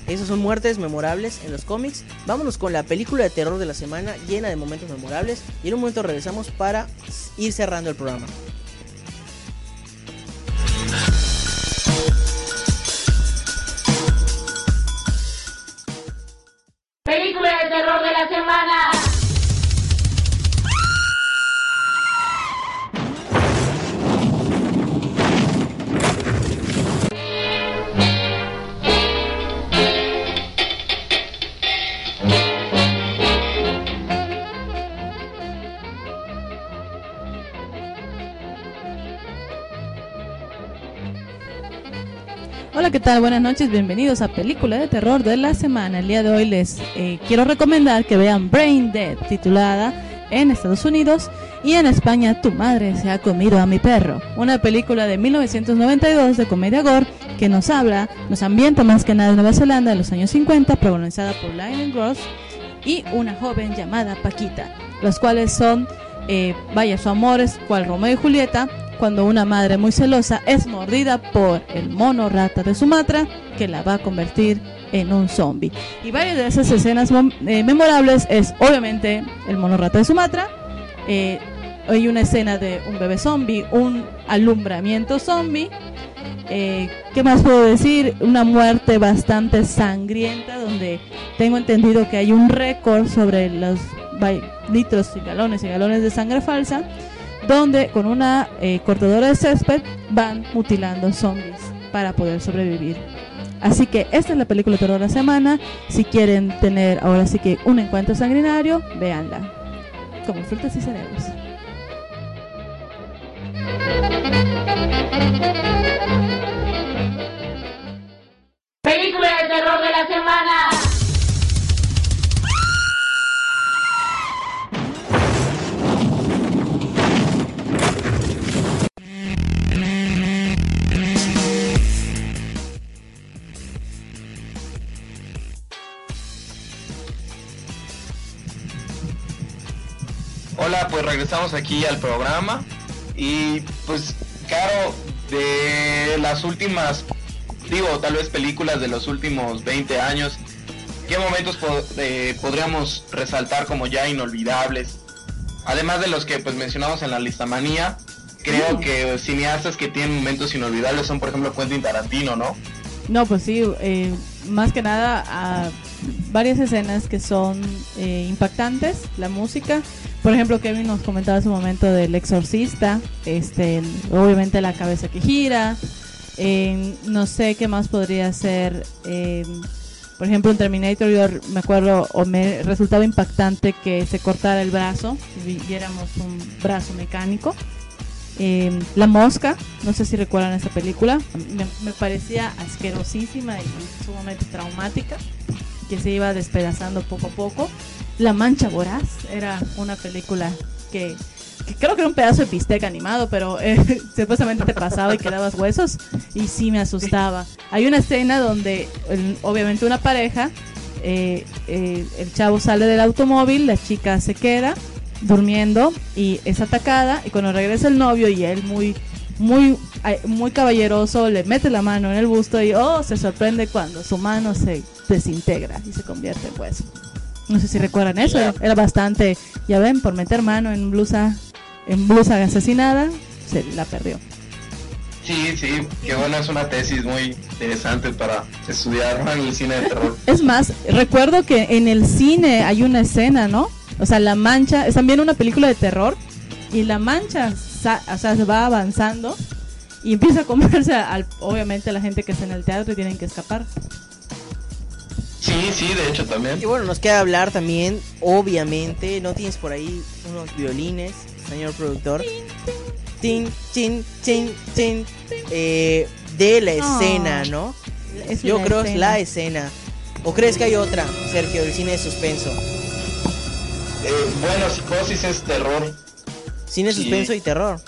Esas son muertes memorables en los cómics. Vámonos con la película de terror de la semana, llena de momentos memorables. Y en un momento regresamos para ir cerrando el programa. Película de terror de la semana. ¿Qué tal? Buenas noches, bienvenidos a Película de Terror de la Semana. El día de hoy les eh, quiero recomendar que vean Brain Dead, titulada en Estados Unidos y en España Tu madre se ha comido a mi perro. Una película de 1992 de comedia gore que nos habla, nos ambienta más que nada en Nueva Zelanda en los años 50, protagonizada por Lionel Gross y una joven llamada Paquita, los cuales son, eh, vaya, su amor es cual Romeo y Julieta, cuando una madre muy celosa es mordida por el mono rata de Sumatra que la va a convertir en un zombie. Y varias de esas escenas eh, memorables es obviamente el mono rata de Sumatra, eh, hay una escena de un bebé zombie, un alumbramiento zombie, eh, ¿qué más puedo decir? Una muerte bastante sangrienta donde tengo entendido que hay un récord sobre los litros y galones y galones de sangre falsa donde con una eh, cortadora de césped van mutilando zombies para poder sobrevivir. Así que esta es la película de terror de la semana. Si quieren tener ahora sí que un encuentro sanguinario, véanla. Como frutas y cerebros. Película de terror de la semana. Pues regresamos aquí al programa y pues Caro, de las últimas, digo, tal vez películas de los últimos 20 años, ¿qué momentos eh, podríamos resaltar como ya inolvidables? Además de los que pues mencionamos en la lista manía, creo que cineastas que tienen momentos inolvidables son por ejemplo Quentin Tarantino, ¿no? No, pues sí, eh, más que nada varias escenas que son eh, impactantes, la música. Por ejemplo, Kevin nos comentaba hace un momento del exorcista, este, obviamente la cabeza que gira. eh, no sé qué más podría ser. eh, por ejemplo, en Terminator yo me acuerdo o me resultaba impactante que se cortara el brazo, vi- viéramos un brazo mecánico. Eh, la mosca, no sé si recuerdan esta película, me, me parecía asquerosísima y sumamente traumática, que se iba despedazando poco a poco. La mancha voraz era una película que, creo que era un pedazo de bistec animado, pero eh, *laughs* supuestamente te pasaba y quedabas huesos y sí me asustaba. Hay una escena donde obviamente una pareja, eh, eh, el chavo sale del automóvil, la chica se queda durmiendo y es atacada y cuando regresa el novio y él muy muy muy caballeroso le mete la mano en el busto y oh se sorprende cuando su mano se desintegra y se convierte en hueso no sé si recuerdan eso era, era bastante ya ven por meter mano en blusa en blusa asesinada se la perdió Sí, sí, que bueno, es una tesis muy interesante para estudiar en el cine de terror. Es más, recuerdo que en el cine hay una escena, ¿no? O sea, la mancha, es también una película de terror y la mancha, o sea, se va avanzando y empieza a comerse al, obviamente a la gente que está en el teatro y tienen que escapar. Sí, sí, de hecho también. Y bueno, nos queda hablar también, obviamente, ¿no tienes por ahí unos violines, señor productor? Tin, tin, tin, tin, eh, de la escena, ¿no? Es Yo creo que es la escena. ¿O crees que hay otra, Sergio, del cine de suspenso? Eh, bueno, Psicosis es terror. Cine, Sí. suspenso y terror.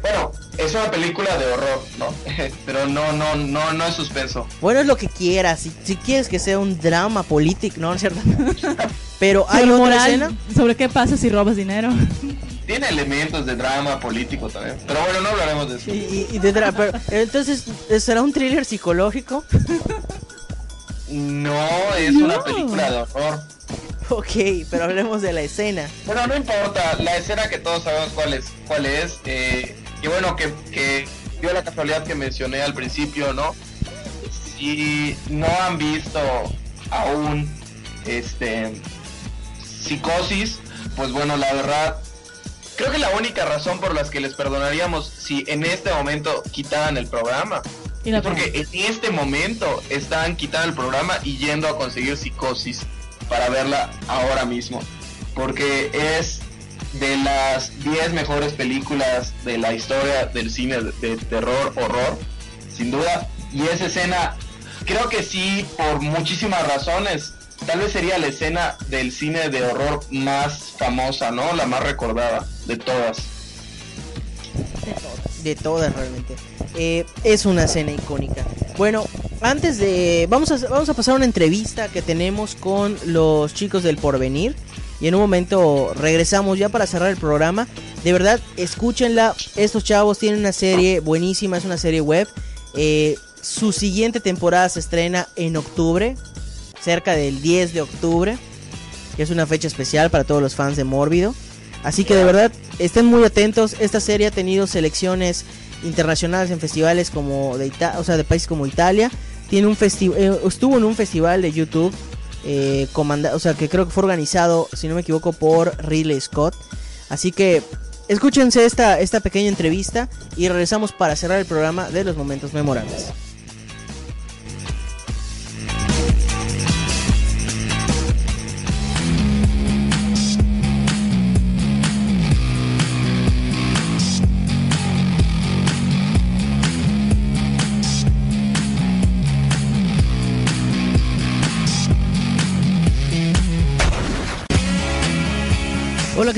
Bueno, es una película de horror, ¿no? *laughs* Pero no, no, no, no es suspenso. Bueno, es lo que quieras. Si, si quieres que sea un drama político, no, ¿no es cierto? *laughs* Pero hay otra moral, escena. sobre qué pasa si robas dinero. Tiene elementos de drama político también. Pero bueno, no hablaremos de eso. Y, y- y de dra- pero, entonces, ¿será un thriller psicológico? No, es una película de horror. *laughs* Ok, pero hablemos de la escena. Bueno, no importa, la escena que todos sabemos cuál es, cuál es, eh, y bueno, que, que dio la casualidad que mencioné al principio, ¿no? Si no han visto aún este psicosis, pues bueno, la verdad, creo que la única razón por las que les perdonaríamos si en este momento quitaran el programa Y la es porque en este momento están quitando el programa y yendo a conseguir psicosis para verla ahora mismo. Porque es de las 10 mejores películas de la historia del cine de, terror, horror, sin duda. Y esa escena, creo que sí, por muchísimas razones. Tal vez sería la escena del cine de horror más famosa, ¿no? La más recordada de todas. De todas realmente. Eh, es una escena icónica. Bueno, antes de... Vamos a, vamos a pasar una entrevista que tenemos con los chicos del porvenir. Y en un momento regresamos ya para cerrar el programa. De verdad, escúchenla. Estos chavos tienen una serie buenísima. Es una serie web. Eh, su siguiente temporada se estrena en octubre. Cerca del 10 de octubre. Que es una fecha especial para todos los fans de Mórbido. Así que de verdad, estén muy atentos. Esta serie ha tenido selecciones internacionales en festivales como de Ita- o sea, de países como Italia. Tiene un festival, estuvo en un festival de YouTube, eh, o sea, que creo que fue organizado, si no me equivoco, por Ridley Scott. Así que escúchense esta, esta pequeña entrevista y regresamos para cerrar el programa de los momentos memorables.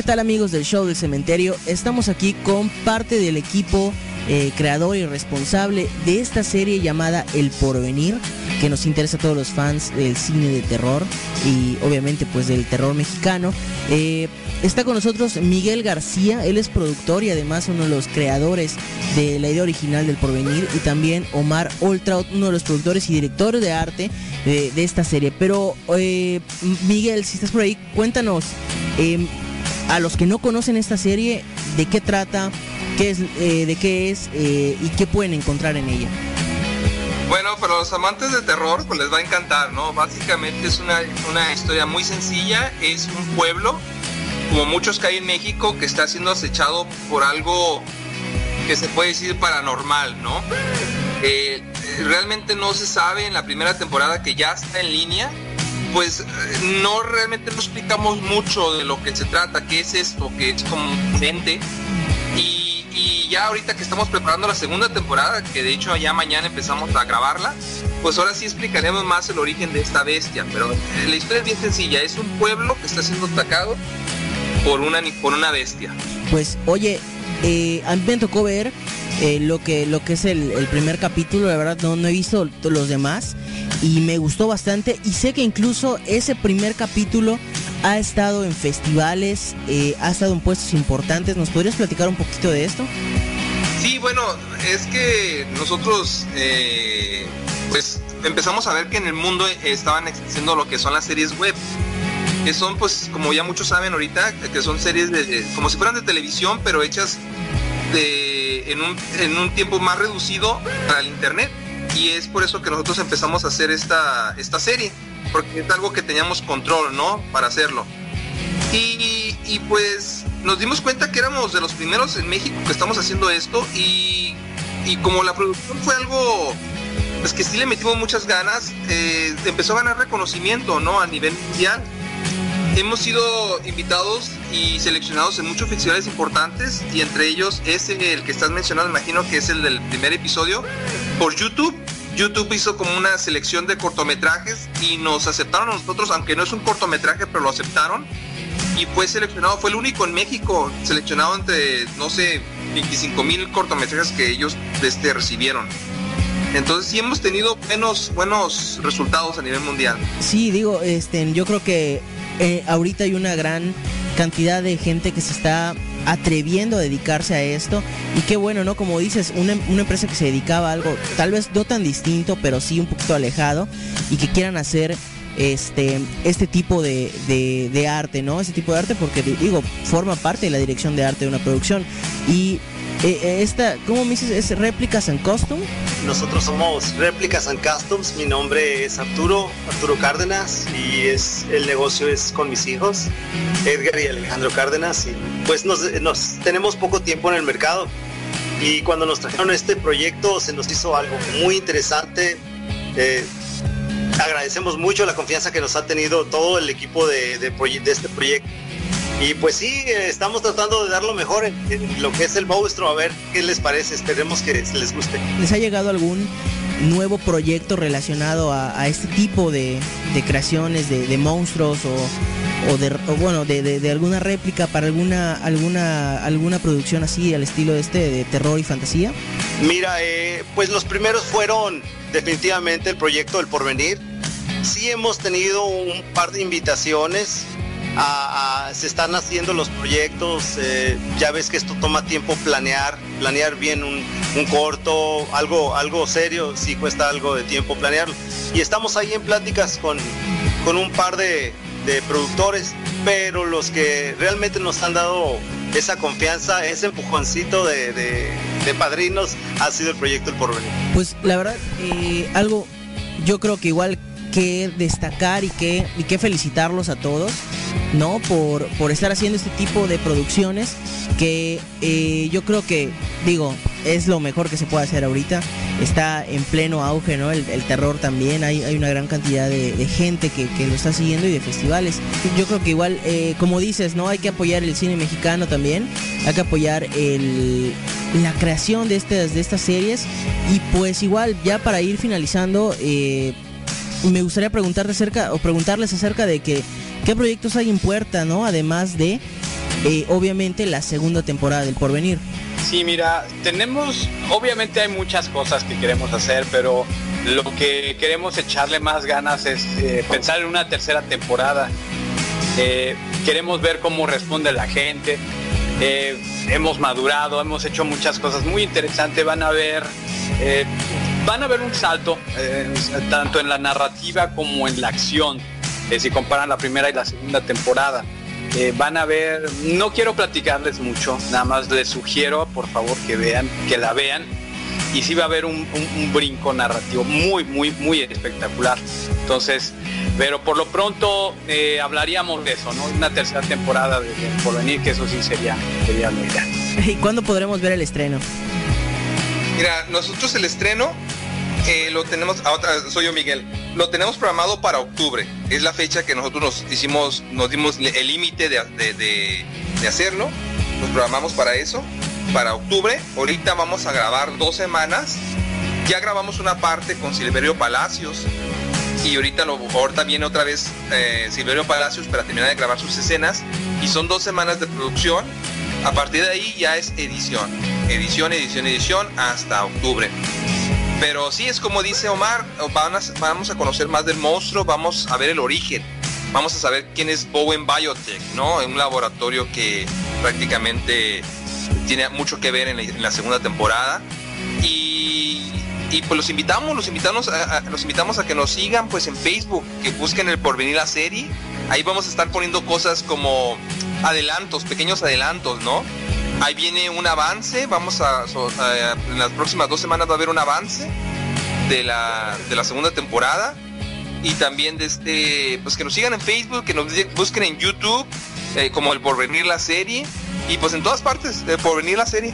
¿Qué tal amigos del show del cementerio? Estamos aquí con parte del equipo eh, creador y responsable de esta serie llamada El Porvenir, que nos interesa a todos los fans del cine de terror y obviamente pues del terror mexicano. Eh, está con nosotros Miguel García, él es productor y además uno de los creadores de la idea original del Porvenir y también Omar Oltraut, uno de los productores y directores de arte de, esta serie. Pero eh, Miguel, si estás por ahí, cuéntanos eh, a los que no conocen esta serie, de qué trata, qué es, eh, de qué es eh, y qué pueden encontrar en ella. Bueno, para los amantes de terror, pues les va a encantar, ¿no? Básicamente es una, una historia muy sencilla, es un pueblo, como muchos que hay en México, que está siendo acechado por algo que se puede decir paranormal, ¿no? Eh, realmente no se sabe en la primera temporada que ya está en línea, pues eh, no realmente no explicamos mucho de lo que se trata, qué es esto, que es como un ente. Y, y ya ahorita que estamos preparando la segunda temporada, que de hecho ya mañana empezamos a grabarla, pues ahora sí explicaremos más el origen de esta bestia. Pero eh, la historia es bien sencilla, es un pueblo que está siendo atacado por una, por una bestia. Pues oye, eh, a mí me tocó ver eh, lo que lo que es el, primer capítulo, la verdad no, no he visto los demás y me gustó bastante y sé que incluso ese primer capítulo ha estado en festivales, eh, ha estado en puestos importantes. ¿Nos podrías platicar un poquito de esto? Sí, bueno, es que nosotros eh, pues empezamos a ver que en el mundo estaban existiendo lo que son las series web que son pues como ya muchos saben ahorita que son series de, como si fueran de televisión pero hechas de en un, en un tiempo más reducido para el internet. Y es por eso que nosotros empezamos a hacer esta, esta serie porque es algo que teníamos control no para hacerlo. Y, y pues nos dimos cuenta que éramos de los primeros en México que estamos haciendo esto y, y como la producción fue algo pues que sí le metimos muchas ganas eh, empezó a ganar reconocimiento no a nivel mundial hemos sido invitados y seleccionados en muchos festivales importantes y entre ellos es el que estás mencionando, imagino que es el del primer episodio, por YouTube. YouTube hizo como una selección de cortometrajes y nos aceptaron a nosotros, aunque no es un cortometraje, pero lo aceptaron. Y fue seleccionado, fue el único en México seleccionado entre, no sé, 25 mil cortometrajes que ellos este, recibieron. Entonces sí hemos tenido buenos, buenos resultados a nivel mundial. Sí, digo, este, yo creo que eh, ahorita hay una gran cantidad de gente que se está atreviendo a dedicarse a esto y qué bueno, ¿no? Como dices, una, empresa que se dedicaba a algo tal vez no tan distinto, pero sí un poquito alejado y que quieran hacer este, este tipo de, de, de arte, ¿no? Este tipo de arte porque digo, forma parte de la dirección de arte de una producción y eh, esta, ¿cómo me dices? ¿Es Réplicas and Custom? Nosotros somos Réplicas and Customs. Mi nombre es Arturo, Arturo Cárdenas, y es el negocio es con mis hijos, Edgar y Alejandro Cárdenas. Y pues nos, nos tenemos poco tiempo en el mercado. Y cuando nos trajeron este proyecto se nos hizo algo muy interesante. Eh, agradecemos mucho la confianza que nos ha tenido todo el equipo de, de, de este proyecto. Y pues sí, estamos tratando de dar lo mejor en, en, lo que es el monstruo, a ver qué les parece, esperemos que les guste. ¿Les ha llegado algún nuevo proyecto relacionado a, a este tipo de, de creaciones de, de, monstruos o, o de o bueno de, de, alguna réplica para alguna alguna alguna producción así al estilo de este de terror y fantasía? Mira, eh, pues los primeros fueron definitivamente el proyecto del porvenir. Sí hemos tenido un par de invitaciones se están haciendo los proyectos, eh, ya ves que esto toma tiempo planear, planear bien un, un, corto, algo, algo serio, sí cuesta algo de tiempo planearlo. Y estamos ahí en pláticas con, con un par de, de productores, pero los que realmente nos han dado esa confianza, ese empujoncito de, de, de padrinos ha sido el proyecto El Porvenir. Pues la verdad, eh, algo, yo creo que igual que destacar y que, y que felicitarlos a todos, ¿no? Por, por estar haciendo este tipo de producciones que eh, yo creo que, digo, es lo mejor que se puede hacer ahorita. Está en pleno auge, ¿no? El, el terror también. Hay, hay, una gran cantidad de, gente que, que, lo está siguiendo y de festivales. Yo creo que igual, eh, como dices, ¿no? Hay que apoyar el cine mexicano también. Hay que apoyar el, la creación de estas, de estas series. Y pues igual, ya para ir finalizando, eh, me gustaría preguntarte acerca, o preguntarles acerca de que qué proyectos hay en puerta, ¿no? Además de, eh, obviamente, la segunda temporada del Porvenir. sí, mira, tenemos, obviamente hay muchas cosas que queremos hacer, pero lo que queremos echarle más ganas es eh, pensar en una tercera temporada. Eh, queremos ver cómo responde la gente. Hemos madurado, hemos hecho muchas cosas muy interesantes. Van a ver, van a ver un salto eh, tanto en la narrativa como en la acción. eh, si comparan la primera y la segunda temporada. Eh, van a ver, no quiero platicarles mucho, nada más les sugiero por favor que vean, que la vean y sí va a haber un, brinco narrativo muy, muy, muy espectacular. Entonces, pero por lo pronto hablaríamos de eso, ¿no? Una tercera temporada de, de por venir, que eso sí sería, sería lo ideal. *laughs* ¿Y cuándo podremos ver el estreno? Mira, nosotros el estreno eh, lo tenemos, ah, soy yo Miguel, lo tenemos programado para octubre. Es la fecha que nosotros nos hicimos, nos dimos el límite de- de hacerlo. Nos programamos para eso, para octubre. Ahorita vamos a grabar dos semanas. Ya grabamos una parte con Silverio Palacios. Y ahorita, lo, ahorita viene otra vez eh, Silverio Palacios para terminar de grabar sus escenas. Y son dos semanas de producción. A partir de ahí ya es edición. Edición, edición, edición hasta octubre. Pero sí es como dice Omar, vamos a conocer más del monstruo, vamos a ver el origen, vamos a saber quién es Bowen Biotech, ¿no? Un laboratorio que prácticamente tiene mucho que ver en la, segunda temporada. Y, pues los invitamos, los invitamos, a- los invitamos a que nos sigan pues en Facebook, que busquen el porvenir la serie. Ahí vamos a estar poniendo cosas como adelantos, pequeños adelantos, ¿no? Ahí viene un avance, vamos a, en las próximas dos semanas va a haber un avance de la, de la segunda temporada y también de este, pues que nos sigan en Facebook, que nos busquen en YouTube eh, como el Porvenir la serie y pues en todas partes el Porvenir la serie,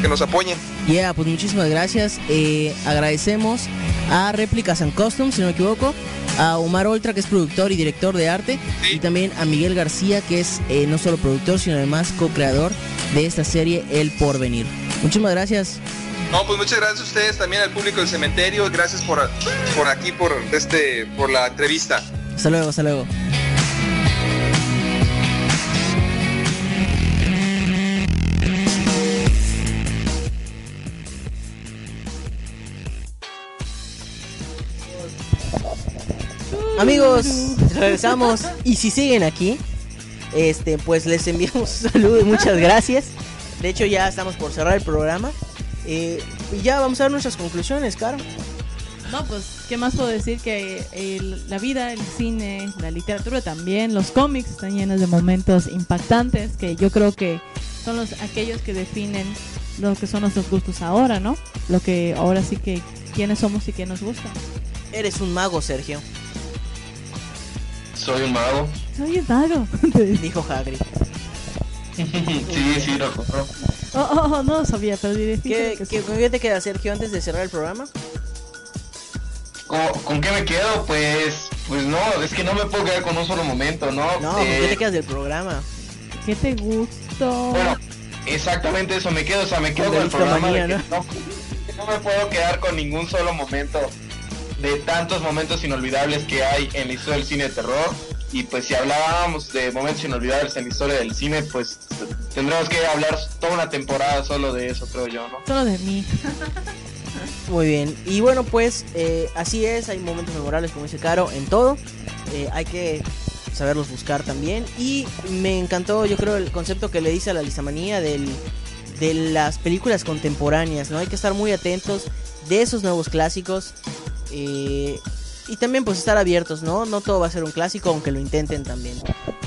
que nos apoyen. Yeah, pues muchísimas gracias. Eh, agradecemos a Réplicas and Customs, si no me equivoco, a Omar Oltra, que es productor y director de arte, y también a Miguel García, que es eh, no solo productor, sino además co-creador de esta serie El Porvenir. Muchísimas gracias. No, pues muchas gracias a ustedes, también al público del cementerio, gracias por, por aquí, por este, por la entrevista. Hasta luego, hasta luego. Amigos, regresamos y si siguen aquí, este, pues les enviamos un saludo y muchas gracias. De hecho ya estamos por cerrar el programa eh, y ya vamos a ver nuestras conclusiones, Caro. No, pues, ¿qué más puedo decir? Que el- la vida, el cine, la literatura también, los cómics están llenos de momentos impactantes que yo creo que son los aquellos que definen lo que son nuestros gustos ahora, ¿no? Lo que ahora sí que quiénes somos y qué nos gusta. Eres un mago, Sergio. Soy un mago. Soy un mago. *laughs* Dijo Hagrid. *laughs* sí, sí, lo compro. Oh, oh, oh, no lo sabía, pero diré ¿Qué, qué, ¿Con qué te queda, Sergio, antes de cerrar el programa? ¿Con, con qué me quedo? Pues, pues no, es que no me puedo quedar con un solo momento, ¿no? No, ¿con Eh, qué te quedas del programa? ¿Qué te gustó? Bueno, exactamente eso me quedo, o sea, me quedo Con con el programa de que no, que no me puedo quedar con ningún solo momento de tantos momentos inolvidables que hay en la historia del cine de terror. Y pues si hablábamos de momentos inolvidables en la historia del cine, pues tendremos que hablar toda una temporada solo de eso, creo yo, ¿no? Solo de mí. Muy bien. Y bueno, pues eh, así es. Hay momentos memorables, como dice Caro, en todo. Eh, hay que saberlos buscar también. Y me encantó, yo creo, el concepto que le dice a la listamanía del, de las películas contemporáneas. ¿no? Hay que estar muy atentos de esos nuevos clásicos. Eh, y también pues estar abiertos, ¿no? No todo va a ser un clásico, aunque lo intenten también.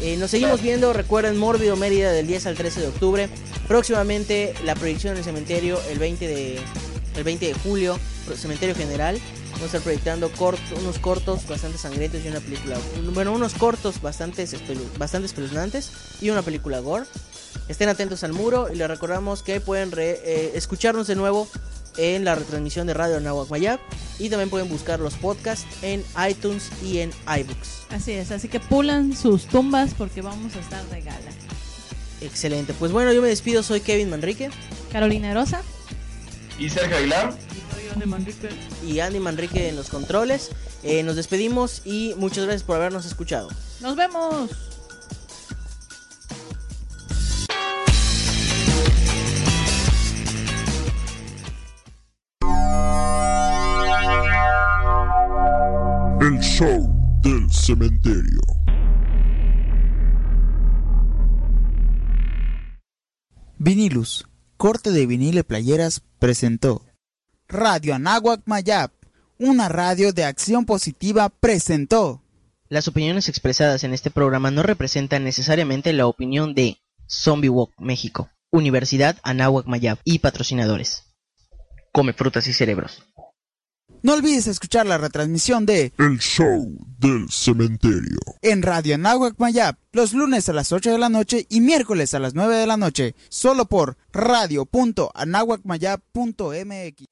Eh, nos seguimos viendo, recuerden Mórbido Mérida del 10 al 13 de octubre. Próximamente la proyección en el cementerio el 20 de, el 20 de julio, Cementerio General. Vamos a estar proyectando unos cortos bastante sangrientos y una película. Bueno, unos cortos bastante, bastante espeluznantes y una película gore. Estén atentos al muro y les recordamos que pueden eh, escucharnos de nuevo en la retransmisión de Radio Nahuac Mayab y también pueden buscar los podcasts en iTunes y en iBooks. Así es, así que pulan sus tumbas porque vamos a estar de gala. Excelente. Pues bueno, yo me despido. Soy Kevin Manrique. Carolina Rosa. Y Sergio Aguilar. Y Andy Manrique en los controles. Eh, nos despedimos y muchas gracias por habernos escuchado. Nos vemos. Show del cementerio. Vinilus, corte de vinil y playeras, presentó Radio Anáhuac Mayap, una radio de acción positiva, presentó. Las opiniones expresadas en este programa no representan necesariamente la opinión de Zombie Walk México, Universidad Anáhuac Mayab y patrocinadores. Come frutas y cerebros. No olvides escuchar la retransmisión de El show del cementerio. en Radio Anáhuac Mayap los lunes a las 8 de la noche y miércoles a las 9 de la noche, solo por radio.anahuacmayap.mx.